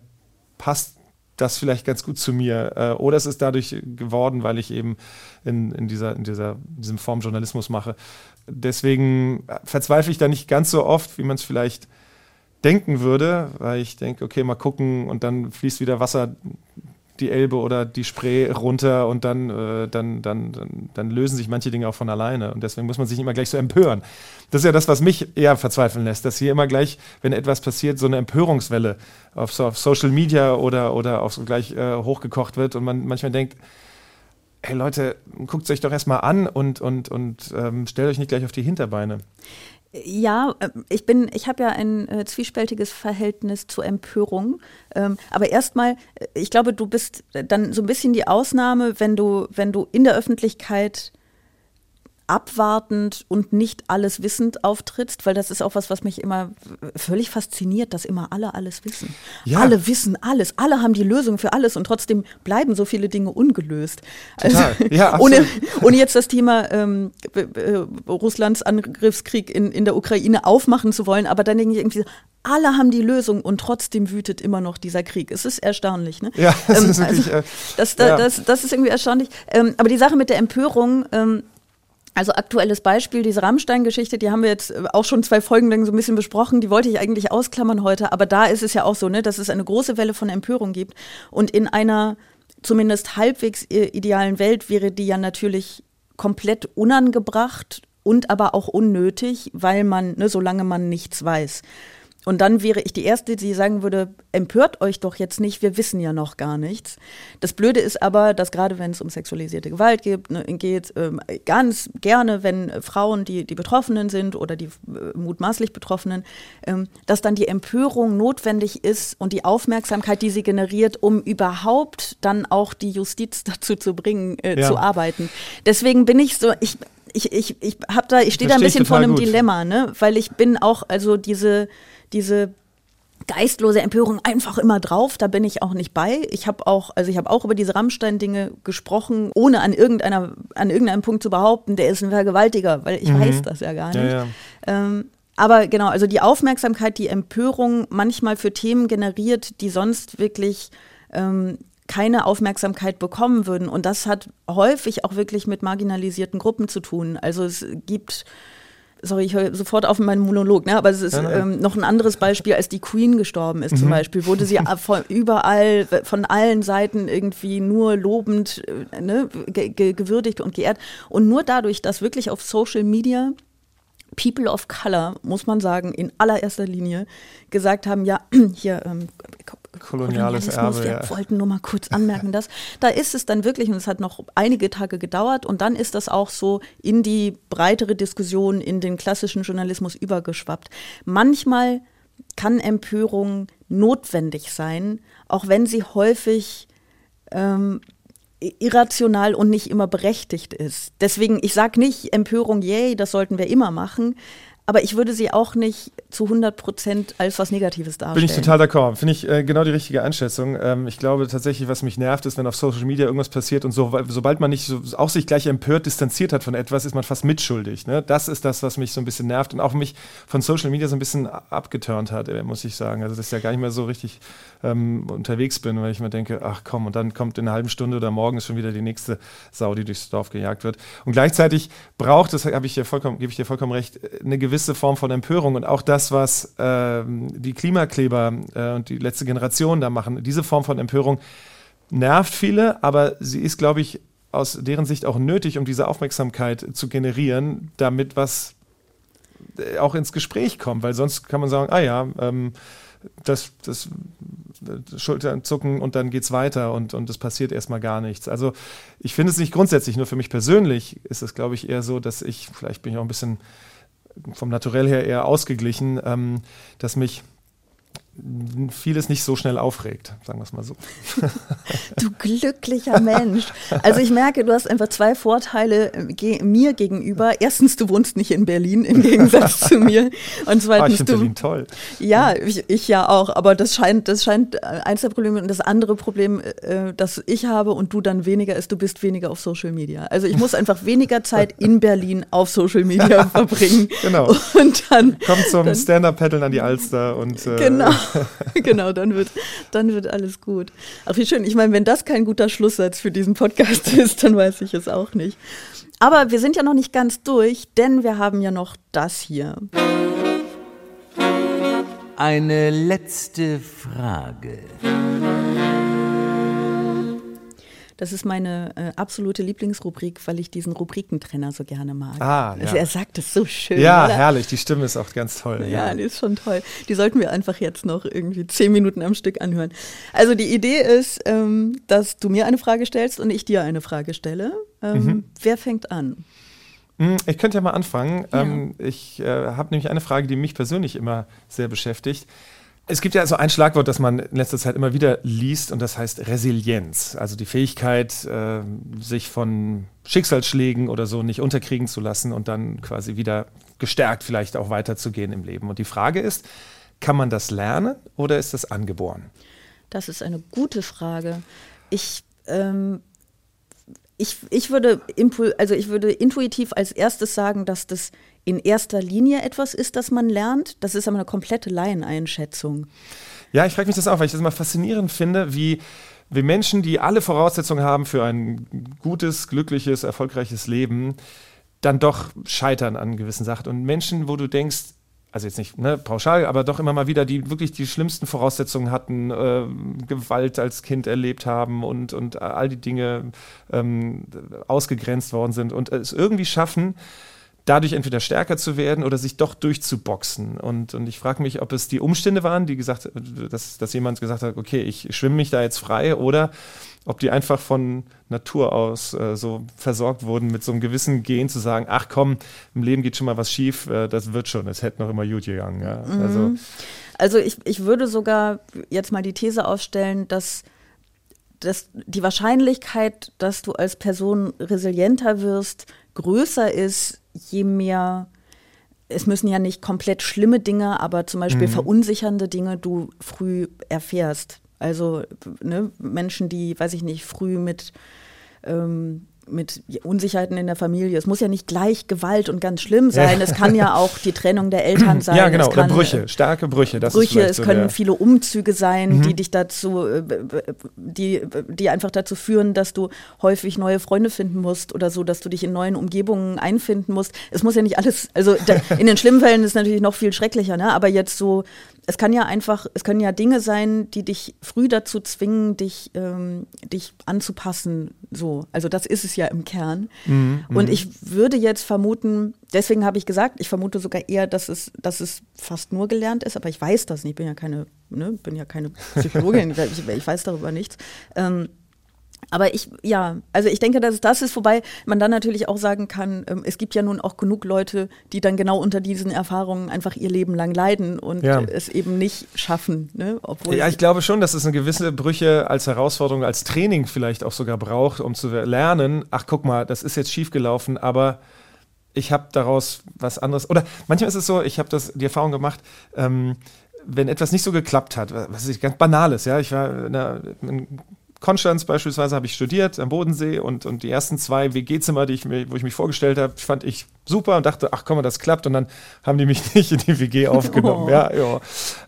passt das vielleicht ganz gut zu mir. Äh, oder es ist dadurch geworden, weil ich eben in, in, dieser, in dieser diesem Form Journalismus mache. Deswegen verzweifle ich da nicht ganz so oft, wie man es vielleicht denken würde, weil ich denke, okay, mal gucken und dann fließt wieder Wasser die Elbe oder die Spree runter und dann, äh, dann, dann, dann, dann, lösen sich manche Dinge auch von alleine. Und deswegen muss man sich nicht immer gleich so empören. Das ist ja das, was mich eher verzweifeln lässt, dass hier immer gleich, wenn etwas passiert, so eine Empörungswelle auf, so, auf Social Media oder, oder auch so gleich äh, hochgekocht wird und man manchmal denkt, hey Leute, guckt es euch doch erstmal an und, und, und ähm, stellt euch nicht gleich auf die Hinterbeine. Ja, äh, ich bin, ich habe ja ein äh, zwiespältiges Verhältnis zur Empörung. Ähm, aber erstmal, äh, ich glaube, du bist dann so ein bisschen die Ausnahme, wenn du, wenn du in der Öffentlichkeit abwartend und nicht alles wissend auftrittst, weil das ist auch was, was mich immer völlig fasziniert, dass immer alle alles wissen. Ja. Alle wissen alles, alle haben die Lösung für alles und trotzdem bleiben so viele Dinge ungelöst. Also, ja, ohne, ohne jetzt das Thema ähm, Russlands Angriffskrieg in, in der Ukraine aufmachen zu wollen, aber dann denke ich irgendwie, alle haben die Lösung und trotzdem wütet immer noch dieser Krieg. Es ist erstaunlich, ne? Ja, das ähm, ist wirklich. Also, äh, das, da, ja. das, das, ist irgendwie erstaunlich. Ähm, aber die Sache mit der Empörung, ähm, also aktuelles Beispiel, diese Rammstein-Geschichte, die haben wir jetzt äh, auch schon zwei Folgen lang so ein bisschen besprochen, die wollte ich eigentlich ausklammern heute, aber da ist es ja auch so, ne, dass es eine große Welle von Empörung gibt. Und in einer zumindest halbwegs idealen Welt wäre die ja natürlich komplett unangebracht und aber auch unnötig, weil man, ne, solange man nichts weiß. Und dann wäre ich die Erste, die sagen würde, empört euch doch jetzt nicht, wir wissen ja noch gar nichts. Das Blöde ist aber, dass gerade wenn es um sexualisierte Gewalt geht, ne, geht ähm, ganz gerne, wenn Frauen, die, die Betroffenen sind oder die äh, mutmaßlich Betroffenen, ähm, dass dann die Empörung notwendig ist und die Aufmerksamkeit, die sie generiert, um überhaupt dann auch die Justiz dazu zu bringen, äh, ja. zu arbeiten. Deswegen bin ich so, ich, ich, ich, ich hab da, ich stehe da ein bisschen vor einem gut. Dilemma, ne? Weil ich bin auch, also diese diese geistlose Empörung einfach immer drauf, da bin ich auch nicht bei. Ich habe auch, also ich habe auch über diese Rammstein-Dinge gesprochen, ohne an irgendeiner, an irgendeinem Punkt zu behaupten, der ist ein Vergewaltiger, weil ich mhm. weiß das ja gar nicht. Ja, ja. Ähm, aber genau, also die Aufmerksamkeit, die Empörung manchmal für Themen generiert, die sonst wirklich ähm, keine Aufmerksamkeit bekommen würden. Und das hat häufig auch wirklich mit marginalisierten Gruppen zu tun. Also es gibt sorry, ich höre sofort auf in meinen Monolog, ne? aber es ist ähm, noch ein anderes Beispiel, als die Queen gestorben ist mhm. zum Beispiel, wurde sie von überall, von allen Seiten irgendwie nur lobend äh, ne, ge gewürdigt und geehrt. Und nur dadurch, dass wirklich auf Social Media People of Color, muss man sagen, in allererster Linie gesagt haben, ja, hier ähm, koloniales Erbe. Wir ja. wollten nur mal kurz anmerken, dass da ist es dann wirklich, und es hat noch einige Tage gedauert, und dann ist das auch so in die breitere Diskussion, in den klassischen Journalismus übergeschwappt. Manchmal kann Empörung notwendig sein, auch wenn sie häufig ähm, irrational und nicht immer berechtigt ist. Deswegen, ich sage nicht Empörung, yay, das sollten wir immer machen, aber ich würde sie auch nicht zu 100 Prozent als was Negatives darstellen. Bin ich total d'accord. Finde ich äh, genau die richtige Einschätzung. Ähm, ich glaube tatsächlich, was mich nervt, ist, wenn auf Social Media irgendwas passiert und so, sobald man nicht so, auch sich gleich empört, distanziert hat von etwas, ist man fast mitschuldig. Ne? Das ist das, was mich so ein bisschen nervt und auch mich von Social Media so ein bisschen abgeturnt hat, äh, muss ich sagen. Also, dass ich ja gar nicht mehr so richtig ähm, unterwegs bin, weil ich mir denke, ach komm, und dann kommt in einer halben Stunde oder morgen ist schon wieder die nächste Sau, die durchs Dorf gejagt wird. Und gleichzeitig braucht, das habe ich dir vollkommen, gebe ich dir vollkommen recht, eine gewisse Form von Empörung und auch das, was äh, die Klimakleber äh, und die letzte Generation da machen, diese Form von Empörung nervt viele, aber sie ist, glaube ich, aus deren Sicht auch nötig, um diese Aufmerksamkeit zu generieren, damit was äh, auch ins Gespräch kommt, weil sonst kann man sagen, ah ja, ähm, das, das, das Schultern zucken und dann geht es weiter und, und es passiert erstmal gar nichts. Also ich finde es nicht grundsätzlich, nur für mich persönlich ist es, glaube ich, eher so, dass ich, vielleicht bin ich auch ein bisschen vom Naturell her eher ausgeglichen, ähm, dass mich vieles nicht so schnell aufregt, sagen wir es mal so. Du glücklicher Mensch. Also ich merke, du hast einfach zwei Vorteile äh, ge mir gegenüber. Erstens, du wohnst nicht in Berlin im Gegensatz zu mir. Und zweitens, oh, ich du. Berlin toll. Ja, ich, ich, ja auch. Aber das scheint, das scheint äh, eins der Probleme. Und das andere Problem, äh, das ich habe und du dann weniger ist, du bist weniger auf Social Media. Also ich muss einfach weniger Zeit in Berlin auf Social Media verbringen. Genau. Und dann kommt zum Stand-up-Paddeln an die Alster und äh, genau. genau, dann wird, dann wird alles gut. Ach, wie schön. Ich meine, wenn das kein guter Schlusssatz für diesen Podcast ist, dann weiß ich es auch nicht. Aber wir sind ja noch nicht ganz durch, denn wir haben ja noch das hier. Eine letzte Frage. Das ist meine äh, absolute Lieblingsrubrik, weil ich diesen Rubrikentrenner so gerne mag. Ah, ja. Also er sagt es so schön. Ja, oder? herrlich. Die Stimme ist auch ganz toll. Ja, ja, die ist schon toll. Die sollten wir einfach jetzt noch irgendwie zehn Minuten am Stück anhören. Also die Idee ist, ähm, dass du mir eine Frage stellst und ich dir eine Frage stelle. Ähm, mhm. Wer fängt an? Hm, ich könnte ja mal anfangen. Ja. Ähm, ich äh, habe nämlich eine Frage, die mich persönlich immer sehr beschäftigt. Es gibt ja so ein Schlagwort, das man in letzter Zeit immer wieder liest, und das heißt Resilienz. Also die Fähigkeit, äh, sich von Schicksalsschlägen oder so nicht unterkriegen zu lassen und dann quasi wieder gestärkt vielleicht auch weiterzugehen im Leben. Und die Frage ist, kann man das lernen oder ist das angeboren? Das ist eine gute Frage. Ich ähm ich, ich, würde also ich würde intuitiv als erstes sagen, dass das in erster Linie etwas ist, das man lernt. Das ist aber eine komplette Laieneinschätzung. Ja, ich frage mich das auch, weil ich das immer faszinierend finde, wie, wie Menschen, die alle Voraussetzungen haben für ein gutes, glückliches, erfolgreiches Leben, dann doch scheitern an gewissen Sachen. Und Menschen, wo du denkst, also jetzt nicht ne, pauschal, aber doch immer mal wieder, die wirklich die schlimmsten Voraussetzungen hatten, äh, Gewalt als Kind erlebt haben und, und all die Dinge ähm, ausgegrenzt worden sind und es irgendwie schaffen, dadurch entweder stärker zu werden oder sich doch durchzuboxen. Und, und ich frage mich, ob es die Umstände waren, die gesagt, dass, dass jemand gesagt hat, okay, ich schwimme mich da jetzt frei oder ob die einfach von Natur aus äh, so versorgt wurden mit so einem gewissen Gen zu sagen, ach komm, im Leben geht schon mal was schief, äh, das wird schon, es hätte noch immer gut gegangen. Ja. Mhm. Also, also ich, ich würde sogar jetzt mal die These aufstellen, dass dass die Wahrscheinlichkeit, dass du als Person resilienter wirst, größer ist, je mehr, es müssen ja nicht komplett schlimme Dinge, aber zum Beispiel mhm. verunsichernde Dinge du früh erfährst. Also ne, Menschen, die, weiß ich nicht, früh mit ähm, mit Unsicherheiten in der Familie. Es muss ja nicht gleich Gewalt und ganz schlimm sein. Es kann ja auch die Trennung der Eltern sein. Ja, genau. Kann, oder Brüche, starke Brüche. Das Brüche, es so können viele Umzüge sein, mhm. die dich dazu, äh, die, die einfach dazu führen, dass du häufig neue Freunde finden musst oder so, dass du dich in neuen Umgebungen einfinden musst. Es muss ja nicht alles, also in den schlimmen Fällen ist es natürlich noch viel schrecklicher, ne? aber jetzt so es kann ja einfach, es können ja Dinge sein, die dich früh dazu zwingen, dich, ähm, dich anzupassen. So, also das ist es ja im Kern. Mhm, und mhm. ich würde jetzt vermuten, deswegen habe ich gesagt, ich vermute sogar eher, dass es, dass es fast nur gelernt ist, aber ich weiß das nicht. Ich bin ja keine, ne, bin ja keine Psychologin, ich, ich, weiß darüber nichts. Ähm, Aber ich, ja, also ich denke, dass das ist, wobei man dann natürlich auch sagen kann, ähm, es gibt ja nun auch genug Leute, die dann genau unter diesen Erfahrungen einfach ihr Leben lang leiden und Ja. es eben nicht schaffen. Ne? Obwohl Ja, ich glaube schon, dass es eine gewisse Brüche als Herausforderung, als Training vielleicht auch sogar braucht, um zu lernen, ach guck mal, das ist jetzt schiefgelaufen, aber ich habe daraus was anderes. Oder manchmal ist es so, ich habe das die Erfahrung gemacht, ähm, wenn etwas nicht so geklappt hat, was ist ganz Banales, ja, ich war in, einer, in Konstanz beispielsweise habe ich studiert am Bodensee und, und die ersten zwei WG-Zimmer, die ich mir, wo ich mich vorgestellt habe, fand ich super und dachte, ach komm mal, das klappt und dann haben die mich nicht in die WG aufgenommen. Oh. Ja, ja.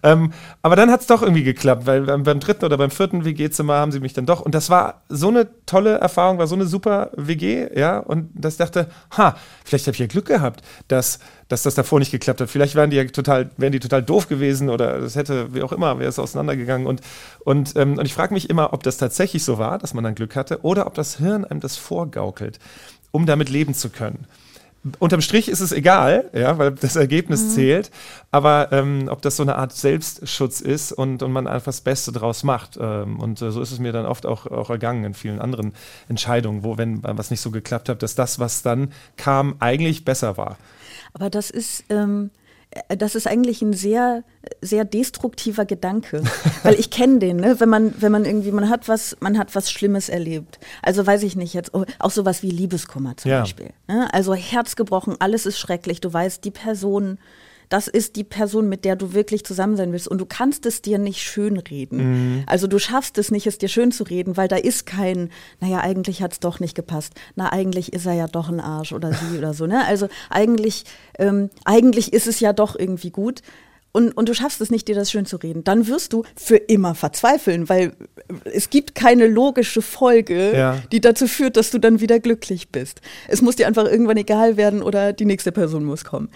Ähm, aber dann hat es doch irgendwie geklappt, weil beim, beim dritten oder beim vierten WG-Zimmer haben sie mich dann doch und das war so eine tolle Erfahrung, war so eine super WG, ja, und das dachte, ha, vielleicht habe ich ja Glück gehabt, dass dass das davor nicht geklappt hat. Vielleicht wären die ja total, wären die total doof gewesen oder das hätte, wie auch immer, wäre es auseinandergegangen. Und, und, ähm, und ich frage mich immer, ob das tatsächlich so war, dass man dann Glück hatte, oder ob das Hirn einem das vorgaukelt, um damit leben zu können. Unterm Strich ist es egal, ja, weil das Ergebnis zählt. Aber ähm, ob das so eine Art Selbstschutz ist und, und man einfach das Beste draus macht. Ähm, und äh, so ist es mir dann oft auch, auch ergangen in vielen anderen Entscheidungen, wo, wenn was nicht so geklappt hat, dass das, was dann kam, eigentlich besser war. Aber das ist, ähm, äh, das ist eigentlich ein sehr, sehr destruktiver Gedanke. Weil ich kenne den, ne? wenn man, wenn man irgendwie, man hat was, man hat was Schlimmes erlebt. Also weiß ich nicht jetzt, oh, auch sowas wie Liebeskummer zum Ja. Beispiel. Ne? Also Herz gebrochen, alles ist schrecklich. Du weißt, die Person, das ist die Person, mit der du wirklich zusammen sein willst. Und du kannst es dir nicht schönreden. Also du schaffst es nicht, es dir schön zu reden, weil da ist kein, naja, eigentlich hat es doch nicht gepasst. Na, eigentlich ist er ja doch ein Arsch oder sie oder so. Ne? Also eigentlich, ähm, eigentlich ist es ja doch irgendwie gut. Und, und du schaffst es nicht, dir das schön zu reden. Dann wirst du für immer verzweifeln, weil es gibt keine logische Folge, Ja. die dazu führt, dass du dann wieder glücklich bist. Es muss dir einfach irgendwann egal werden oder die nächste Person muss kommen.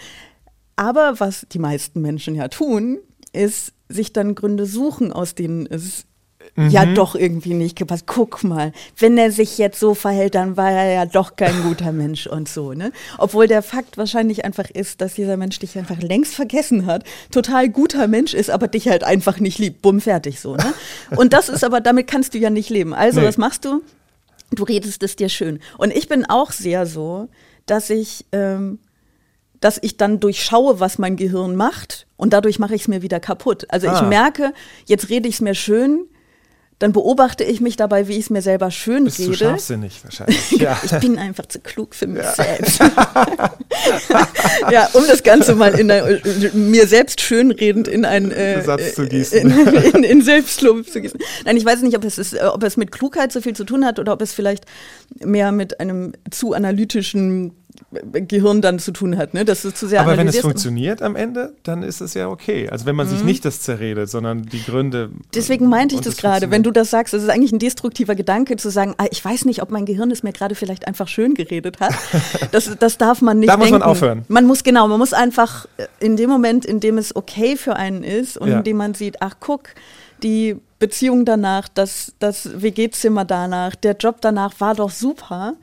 Aber was die meisten Menschen ja tun, ist sich dann Gründe suchen, aus denen es ja doch irgendwie nicht gepasst. Guck mal, wenn er sich jetzt so verhält, dann war er ja doch kein guter Mensch und so, ne? Obwohl der Fakt wahrscheinlich einfach ist, dass dieser Mensch dich einfach längst vergessen hat, total guter Mensch ist, aber dich halt einfach nicht liebt. Bumm, fertig so, ne? Und das ist aber, damit kannst du ja nicht leben. Also, Nee. was machst du? Du redest es dir schön. Und ich bin auch sehr so, dass ich, ähm, dass ich dann durchschaue, was mein Gehirn macht und dadurch mache ich es mir wieder kaputt. Also ich Ah. merke, jetzt rede ich es mir schön, dann beobachte ich mich dabei, wie ich es mir selber schön Bist du rede. scharfsinnig wahrscheinlich. ja. Ich bin einfach zu klug für mich selbst. ja, um das Ganze mal in ein, mir selbst schönredend in ein äh, Satz zu gießen. In, in, in Selbstlob zu gießen. Nein, ich weiß nicht, ob es, ist, ob es mit Klugheit so viel zu tun hat oder ob es vielleicht mehr mit einem zu analytischen Gehirn dann zu tun hat, ne? dass du zu sehr Aber wenn es funktioniert am Ende, dann ist es ja okay. Also wenn man sich nicht das zerredet, sondern die Gründe. Deswegen meinte ich das es gerade, wenn du das sagst, das ist eigentlich ein destruktiver Gedanke zu sagen, ah, ich weiß nicht, ob mein Gehirn es mir gerade vielleicht einfach schön geredet hat. Das, das darf man nicht Da muss man denken. aufhören. Man muss, genau, man muss einfach äh, in dem Moment, in dem es okay für einen ist und Ja. in dem man sieht, ach guck, die Beziehung danach, das, das WG-Zimmer danach, der Job danach war doch super.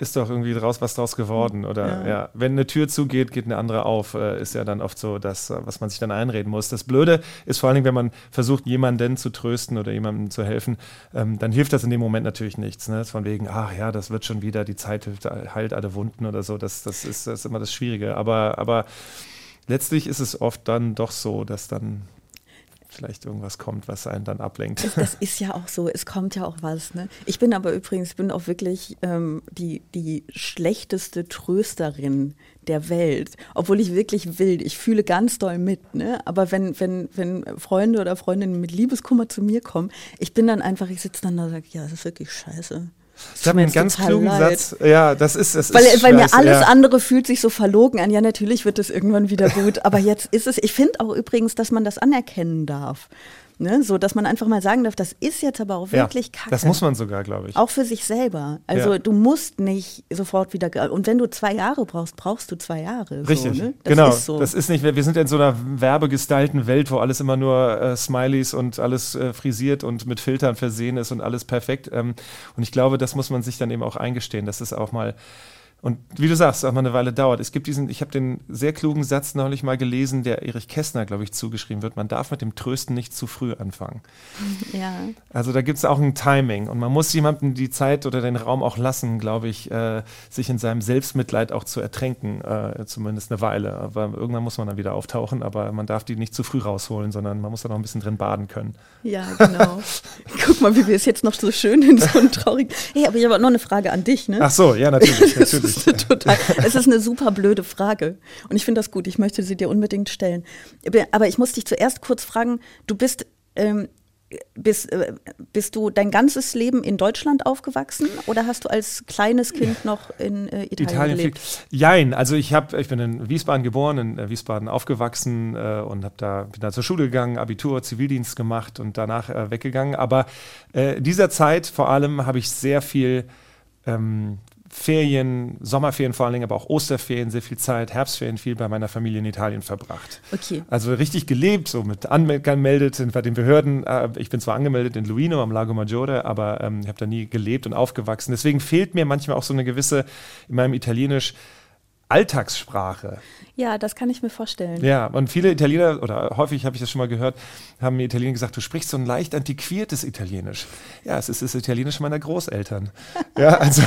Ist doch irgendwie draus was draus geworden. Oder ja. Ja. wenn eine Tür zugeht, geht eine andere auf, äh, ist ja dann oft so das, äh, was man sich dann einreden muss. Das Blöde ist vor allen Dingen, wenn man versucht, jemanden zu trösten oder jemandem zu helfen, ähm, dann hilft das in dem Moment natürlich nichts. Ne? Von wegen, ach ja, das wird schon wieder, die Zeit hilft, heilt alle Wunden oder so. Das, das, ist, das ist immer das Schwierige. Aber, aber letztlich ist es oft dann doch so, dass dann vielleicht irgendwas kommt, was einen dann ablenkt. Das ist ja auch so, es kommt ja auch was. Ne? Ich bin aber übrigens, bin auch wirklich ähm, die, die schlechteste Trösterin der Welt, obwohl ich wirklich will. Ich fühle ganz doll mit. Ne? Aber wenn, wenn, wenn Freunde oder Freundinnen mit Liebeskummer zu mir kommen, ich bin dann einfach, ich sitze dann da und sage, ja, das ist wirklich scheiße. Ich habe einen ganz klugen Satz. Ja, das ist es. Weil, ist weil mir alles ja. andere fühlt sich so verlogen an. Ja, natürlich wird es irgendwann wieder gut, aber jetzt ist es. Ich finde auch übrigens, dass man das anerkennen darf. Ne? So, dass man einfach mal sagen darf, das ist jetzt aber auch wirklich ja, kacke. Das muss man sogar, glaube ich. Auch für sich selber. Also Ja. du musst nicht sofort wieder. Und wenn du zwei Jahre brauchst, brauchst du zwei Jahre. Richtig, So, ne? Das genau. Ist so. Das ist nicht, wir sind in so einer werbegestylten Welt, wo alles immer nur äh, Smileys und alles äh, frisiert und mit Filtern versehen ist und alles perfekt. Ähm, und ich glaube, das muss man sich dann eben auch eingestehen, dass es auch mal Und wie du sagst, auch mal eine Weile dauert. Es gibt diesen, ich habe den sehr klugen Satz neulich mal gelesen, der Erich Kästner, glaube ich, zugeschrieben wird. Man darf mit dem Trösten nicht zu früh anfangen. Ja. Also da gibt es auch ein Timing und man muss jemandem die Zeit oder den Raum auch lassen, glaube ich, äh, sich in seinem Selbstmitleid auch zu ertränken, äh, zumindest eine Weile. Aber irgendwann muss man dann wieder auftauchen, aber man darf die nicht zu früh rausholen, sondern man muss da noch ein bisschen drin baden können. Ja, genau. Guck mal, wie wir es jetzt noch so schön in so einem traurigen. Hey, aber ich habe noch eine Frage an dich, ne? Ach so, ja, natürlich, natürlich. Ist eine total, es ist eine super blöde Frage. Und ich finde das gut. Ich möchte sie dir unbedingt stellen. Aber ich muss dich zuerst kurz fragen, du bist, ähm, bist, äh, bist du dein ganzes Leben in Deutschland aufgewachsen oder hast du als kleines Kind noch in äh, Italien, Italien gelebt? Jein, also ich hab, ich bin in Wiesbaden geboren, in äh, Wiesbaden aufgewachsen äh, und da, bin da zur Schule gegangen, Abitur, Zivildienst gemacht und danach äh, weggegangen. Aber äh, dieser Zeit vor allem habe ich sehr viel ähm, Ferien, Sommerferien vor allen Dingen, aber auch Osterferien, sehr viel Zeit, Herbstferien viel bei meiner Familie in Italien verbracht. Okay. Also richtig gelebt, so mit angemeldet sind bei den Behörden. Äh, Ich bin zwar angemeldet in Luino am Lago Maggiore, aber ähm, ich habe da nie gelebt und aufgewachsen. Deswegen fehlt mir manchmal auch so eine gewisse, in meinem Italienisch, Alltagssprache. Ja, das kann ich mir vorstellen. Ja, und viele Italiener, oder häufig habe ich das schon mal gehört, haben mir Italiener gesagt, du sprichst so ein leicht antiquiertes Italienisch. Ja, es ist das Italienisch meiner Großeltern. Ja, also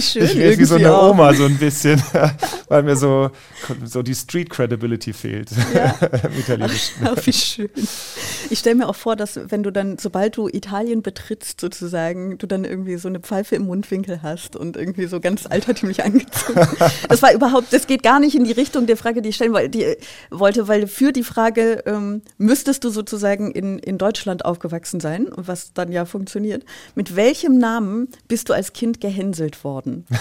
schön, ich rede wie so eine auch. Oma so ein bisschen, weil mir so, so die Street Credibility fehlt im Italienischen. Ach, wie schön. Ich stelle mir auch vor, dass wenn du dann, sobald du Italien betrittst, sozusagen, du dann irgendwie so eine Pfeife im Mundwinkel hast und irgendwie so ganz altertümlich angezogen. Das war überhaupt, das geht gar nicht in die Richtung der Frage, die ich stellen wollte, die, wollte weil für die Frage, ähm, müsstest du sozusagen in, in Deutschland aufgewachsen sein, was dann ja funktioniert. Mit welchem Namen bist du als Kind gehänselt worden?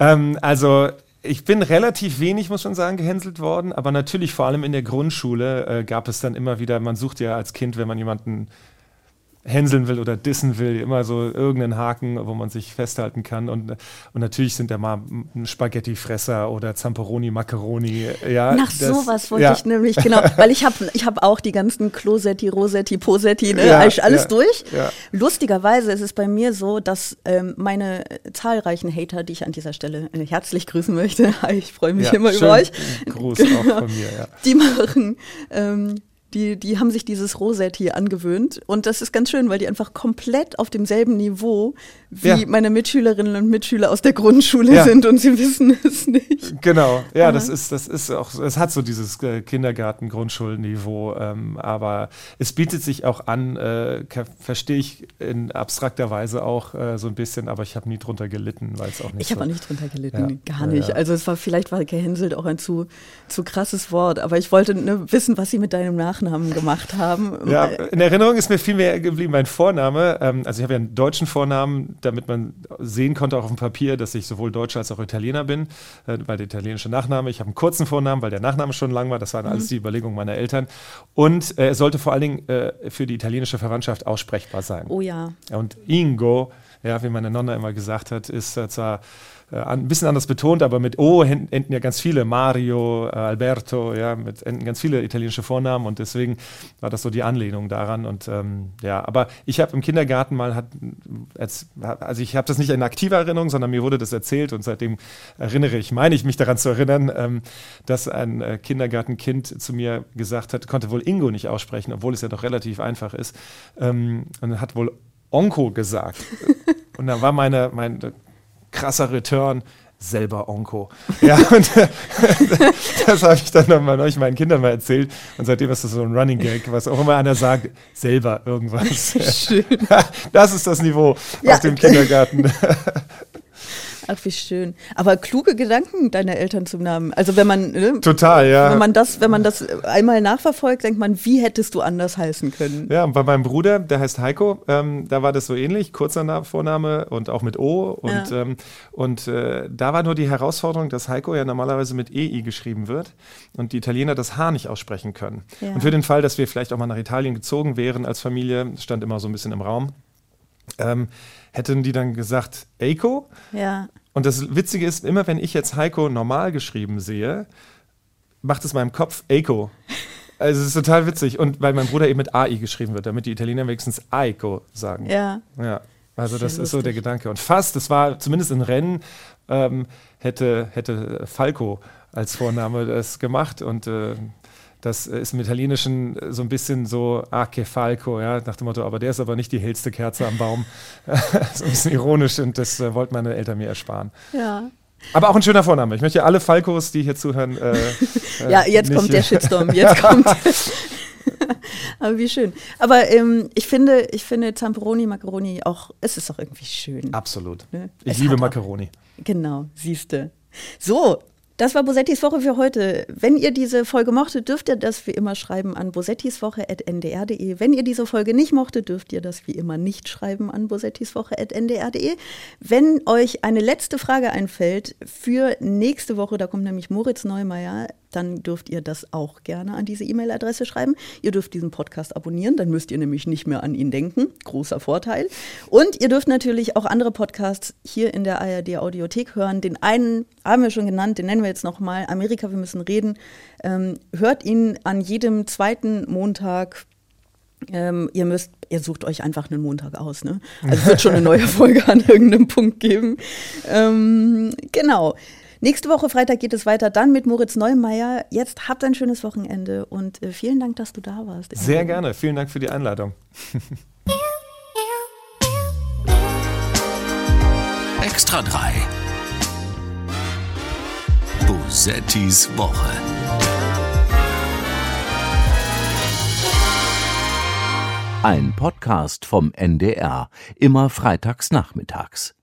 Ähm, also ich bin relativ wenig, muss man sagen, gehänselt worden, aber natürlich vor allem in der Grundschule äh, gab es dann immer wieder, man sucht ja als Kind, wenn man jemanden hänseln will oder dissen will, immer so irgendeinen Haken, wo man sich festhalten kann. Und, und natürlich sind da mal ein Spaghetti-Fresser oder Zamperoni, Macaroni. Ja, Nach das- sowas wollte ja. ich nämlich, genau, weil ich habe ich hab auch die ganzen Closetti, Rosetti, Posetti, ne, Ja, alles, ja, durch. Lustigerweise ist es bei mir so, dass ähm, meine zahlreichen Hater, die ich an dieser Stelle äh, herzlich grüßen möchte, ich freue mich immer schön. über euch, Gruß auch von mir, ja. die machen, ähm, die, die haben sich dieses Rosetti angewöhnt und das ist ganz schön, weil die einfach komplett auf demselben Niveau wie Ja. meine Mitschülerinnen und Mitschüler aus der Grundschule Ja. sind und sie wissen es nicht. Genau, ja, Aha. das ist, das ist auch, es hat so dieses äh, Kindergarten-Grundschulniveau, ähm, aber es bietet sich auch an, äh, verstehe ich in abstrakter Weise auch äh, so ein bisschen, aber ich habe nie drunter gelitten, weil es auch nicht Ich habe so, auch nicht drunter gelitten, Ja, gar nicht. Also es war vielleicht war gehänselt auch ein zu, zu krasses Wort, aber ich wollte ne, wissen, was sie mit deinem Nachnamen gemacht haben. Ja, in Erinnerung ist mir viel mehr geblieben mein Vorname. Ähm, also ich habe ja einen deutschen Vornamen, damit man sehen konnte auch auf dem Papier, dass ich sowohl Deutscher als auch Italiener bin, äh, weil der italienische Nachname. Ich habe einen kurzen Vornamen, weil der Nachname schon lang war. Das waren alles die Überlegungen meiner Eltern. Und äh, er sollte vor allen Dingen äh, für die italienische Verwandtschaft aussprechbar sein. Oh ja. Und Ingo, ja, wie meine Nonna immer gesagt hat, ist zwar äh, ein bisschen anders betont, aber mit O enden ja ganz viele. Mario, äh, Alberto, ja, mit enden ganz viele italienische Vornamen und deswegen war das so die Anlehnung daran. Und ähm, ja, aber ich habe im Kindergarten mal, hat, als, also ich habe das nicht in aktiver Erinnerung, sondern mir wurde das erzählt und seitdem erinnere ich, meine ich mich daran zu erinnern, ähm, dass ein äh, Kindergartenkind zu mir gesagt hat, konnte wohl Ingo nicht aussprechen, obwohl es ja doch relativ einfach ist, ähm, und hat wohl Onko gesagt. Und dann war meine, mein krasser Return selber Onko. Ja, und äh, das habe ich dann nochmal neulich meinen Kindern mal erzählt. Und seitdem ist das so ein Running Gag, was auch immer einer sagt, selber irgendwas. Schön. Das ist das Niveau Ja. aus dem Kindergarten. Ach, wie schön. Aber kluge Gedanken deiner Eltern zum Namen. Also wenn man, ne, Total, ja. wenn man das, wenn man das einmal nachverfolgt, denkt man, wie hättest du anders heißen können? Ja, und bei meinem Bruder, der heißt Heiko, ähm, da war das so ähnlich, kurzer Na Vorname und auch mit O. Und, Ja. ähm, und äh, da war nur die Herausforderung, dass Heiko ja normalerweise mit EI geschrieben wird und die Italiener das H nicht aussprechen können. Ja. Und für den Fall, dass wir vielleicht auch mal nach Italien gezogen wären als Familie, stand immer so ein bisschen im Raum, ähm, hätten die dann gesagt Eiko. Ja. Und das Witzige ist, immer wenn ich jetzt Heiko normal geschrieben sehe, macht es meinem Kopf Eiko. Also es ist total witzig. Und weil mein Bruder eben mit AI geschrieben wird, damit die Italiener wenigstens Aiko sagen. Ja. Ja. Also das ist so der Gedanke. Und fast, das war zumindest in Rennen, ähm, hätte, hätte Falco als Vorname das gemacht und äh, das ist im Italienischen so ein bisschen so, ah, che Falco, ja, nach dem Motto, aber der ist aber nicht die hellste Kerze am Baum. so ein bisschen ironisch und das äh, wollten meine Eltern mir ersparen. Ja. Aber auch ein schöner Vorname. Ich möchte alle Falcos, die hier zuhören. Äh, ja, jetzt kommt der Shitstorm. Jetzt kommt. Aber wie schön. Aber ähm, ich finde, ich finde Zamperoni, Macaroni auch, es ist auch irgendwie schön. Absolut. Ne? Ich es liebe Macaroni. Genau, siehste. So, das war Bosettis Woche für heute. Wenn ihr diese Folge mochtet, dürft ihr das wie immer schreiben an bosettiswoche.ndr.de. Wenn ihr diese Folge nicht mochtet, dürft ihr das wie immer nicht schreiben an bosettiswoche.ndr.de. Wenn euch eine letzte Frage einfällt für nächste Woche, da kommt nämlich Moritz Neumeier, dann dürft ihr das auch gerne an diese E-Mail-Adresse schreiben. Ihr dürft diesen Podcast abonnieren, dann müsst ihr nämlich nicht mehr an ihn denken. Großer Vorteil. Und ihr dürft natürlich auch andere Podcasts hier in der ARD Audiothek hören. Den einen haben wir schon genannt, den nennen wir jetzt nochmal. Amerika, wir müssen reden. Ähm, hört ihn an jedem zweiten Montag ähm, ihr müsst, ihr sucht euch einfach einen Montag aus, ne? Also es wird schon eine neue Folge an irgendeinem Punkt geben. Ähm, genau. Nächste Woche Freitag geht es weiter dann mit Moritz Neumeier. Jetzt habt ein schönes Wochenende und äh, vielen Dank, dass du da warst. Sehr gerne. Vielen Dank für die Einladung. Extra 3. Bosettis Woche. Ein Podcast vom NDR, immer freitags nachmittags.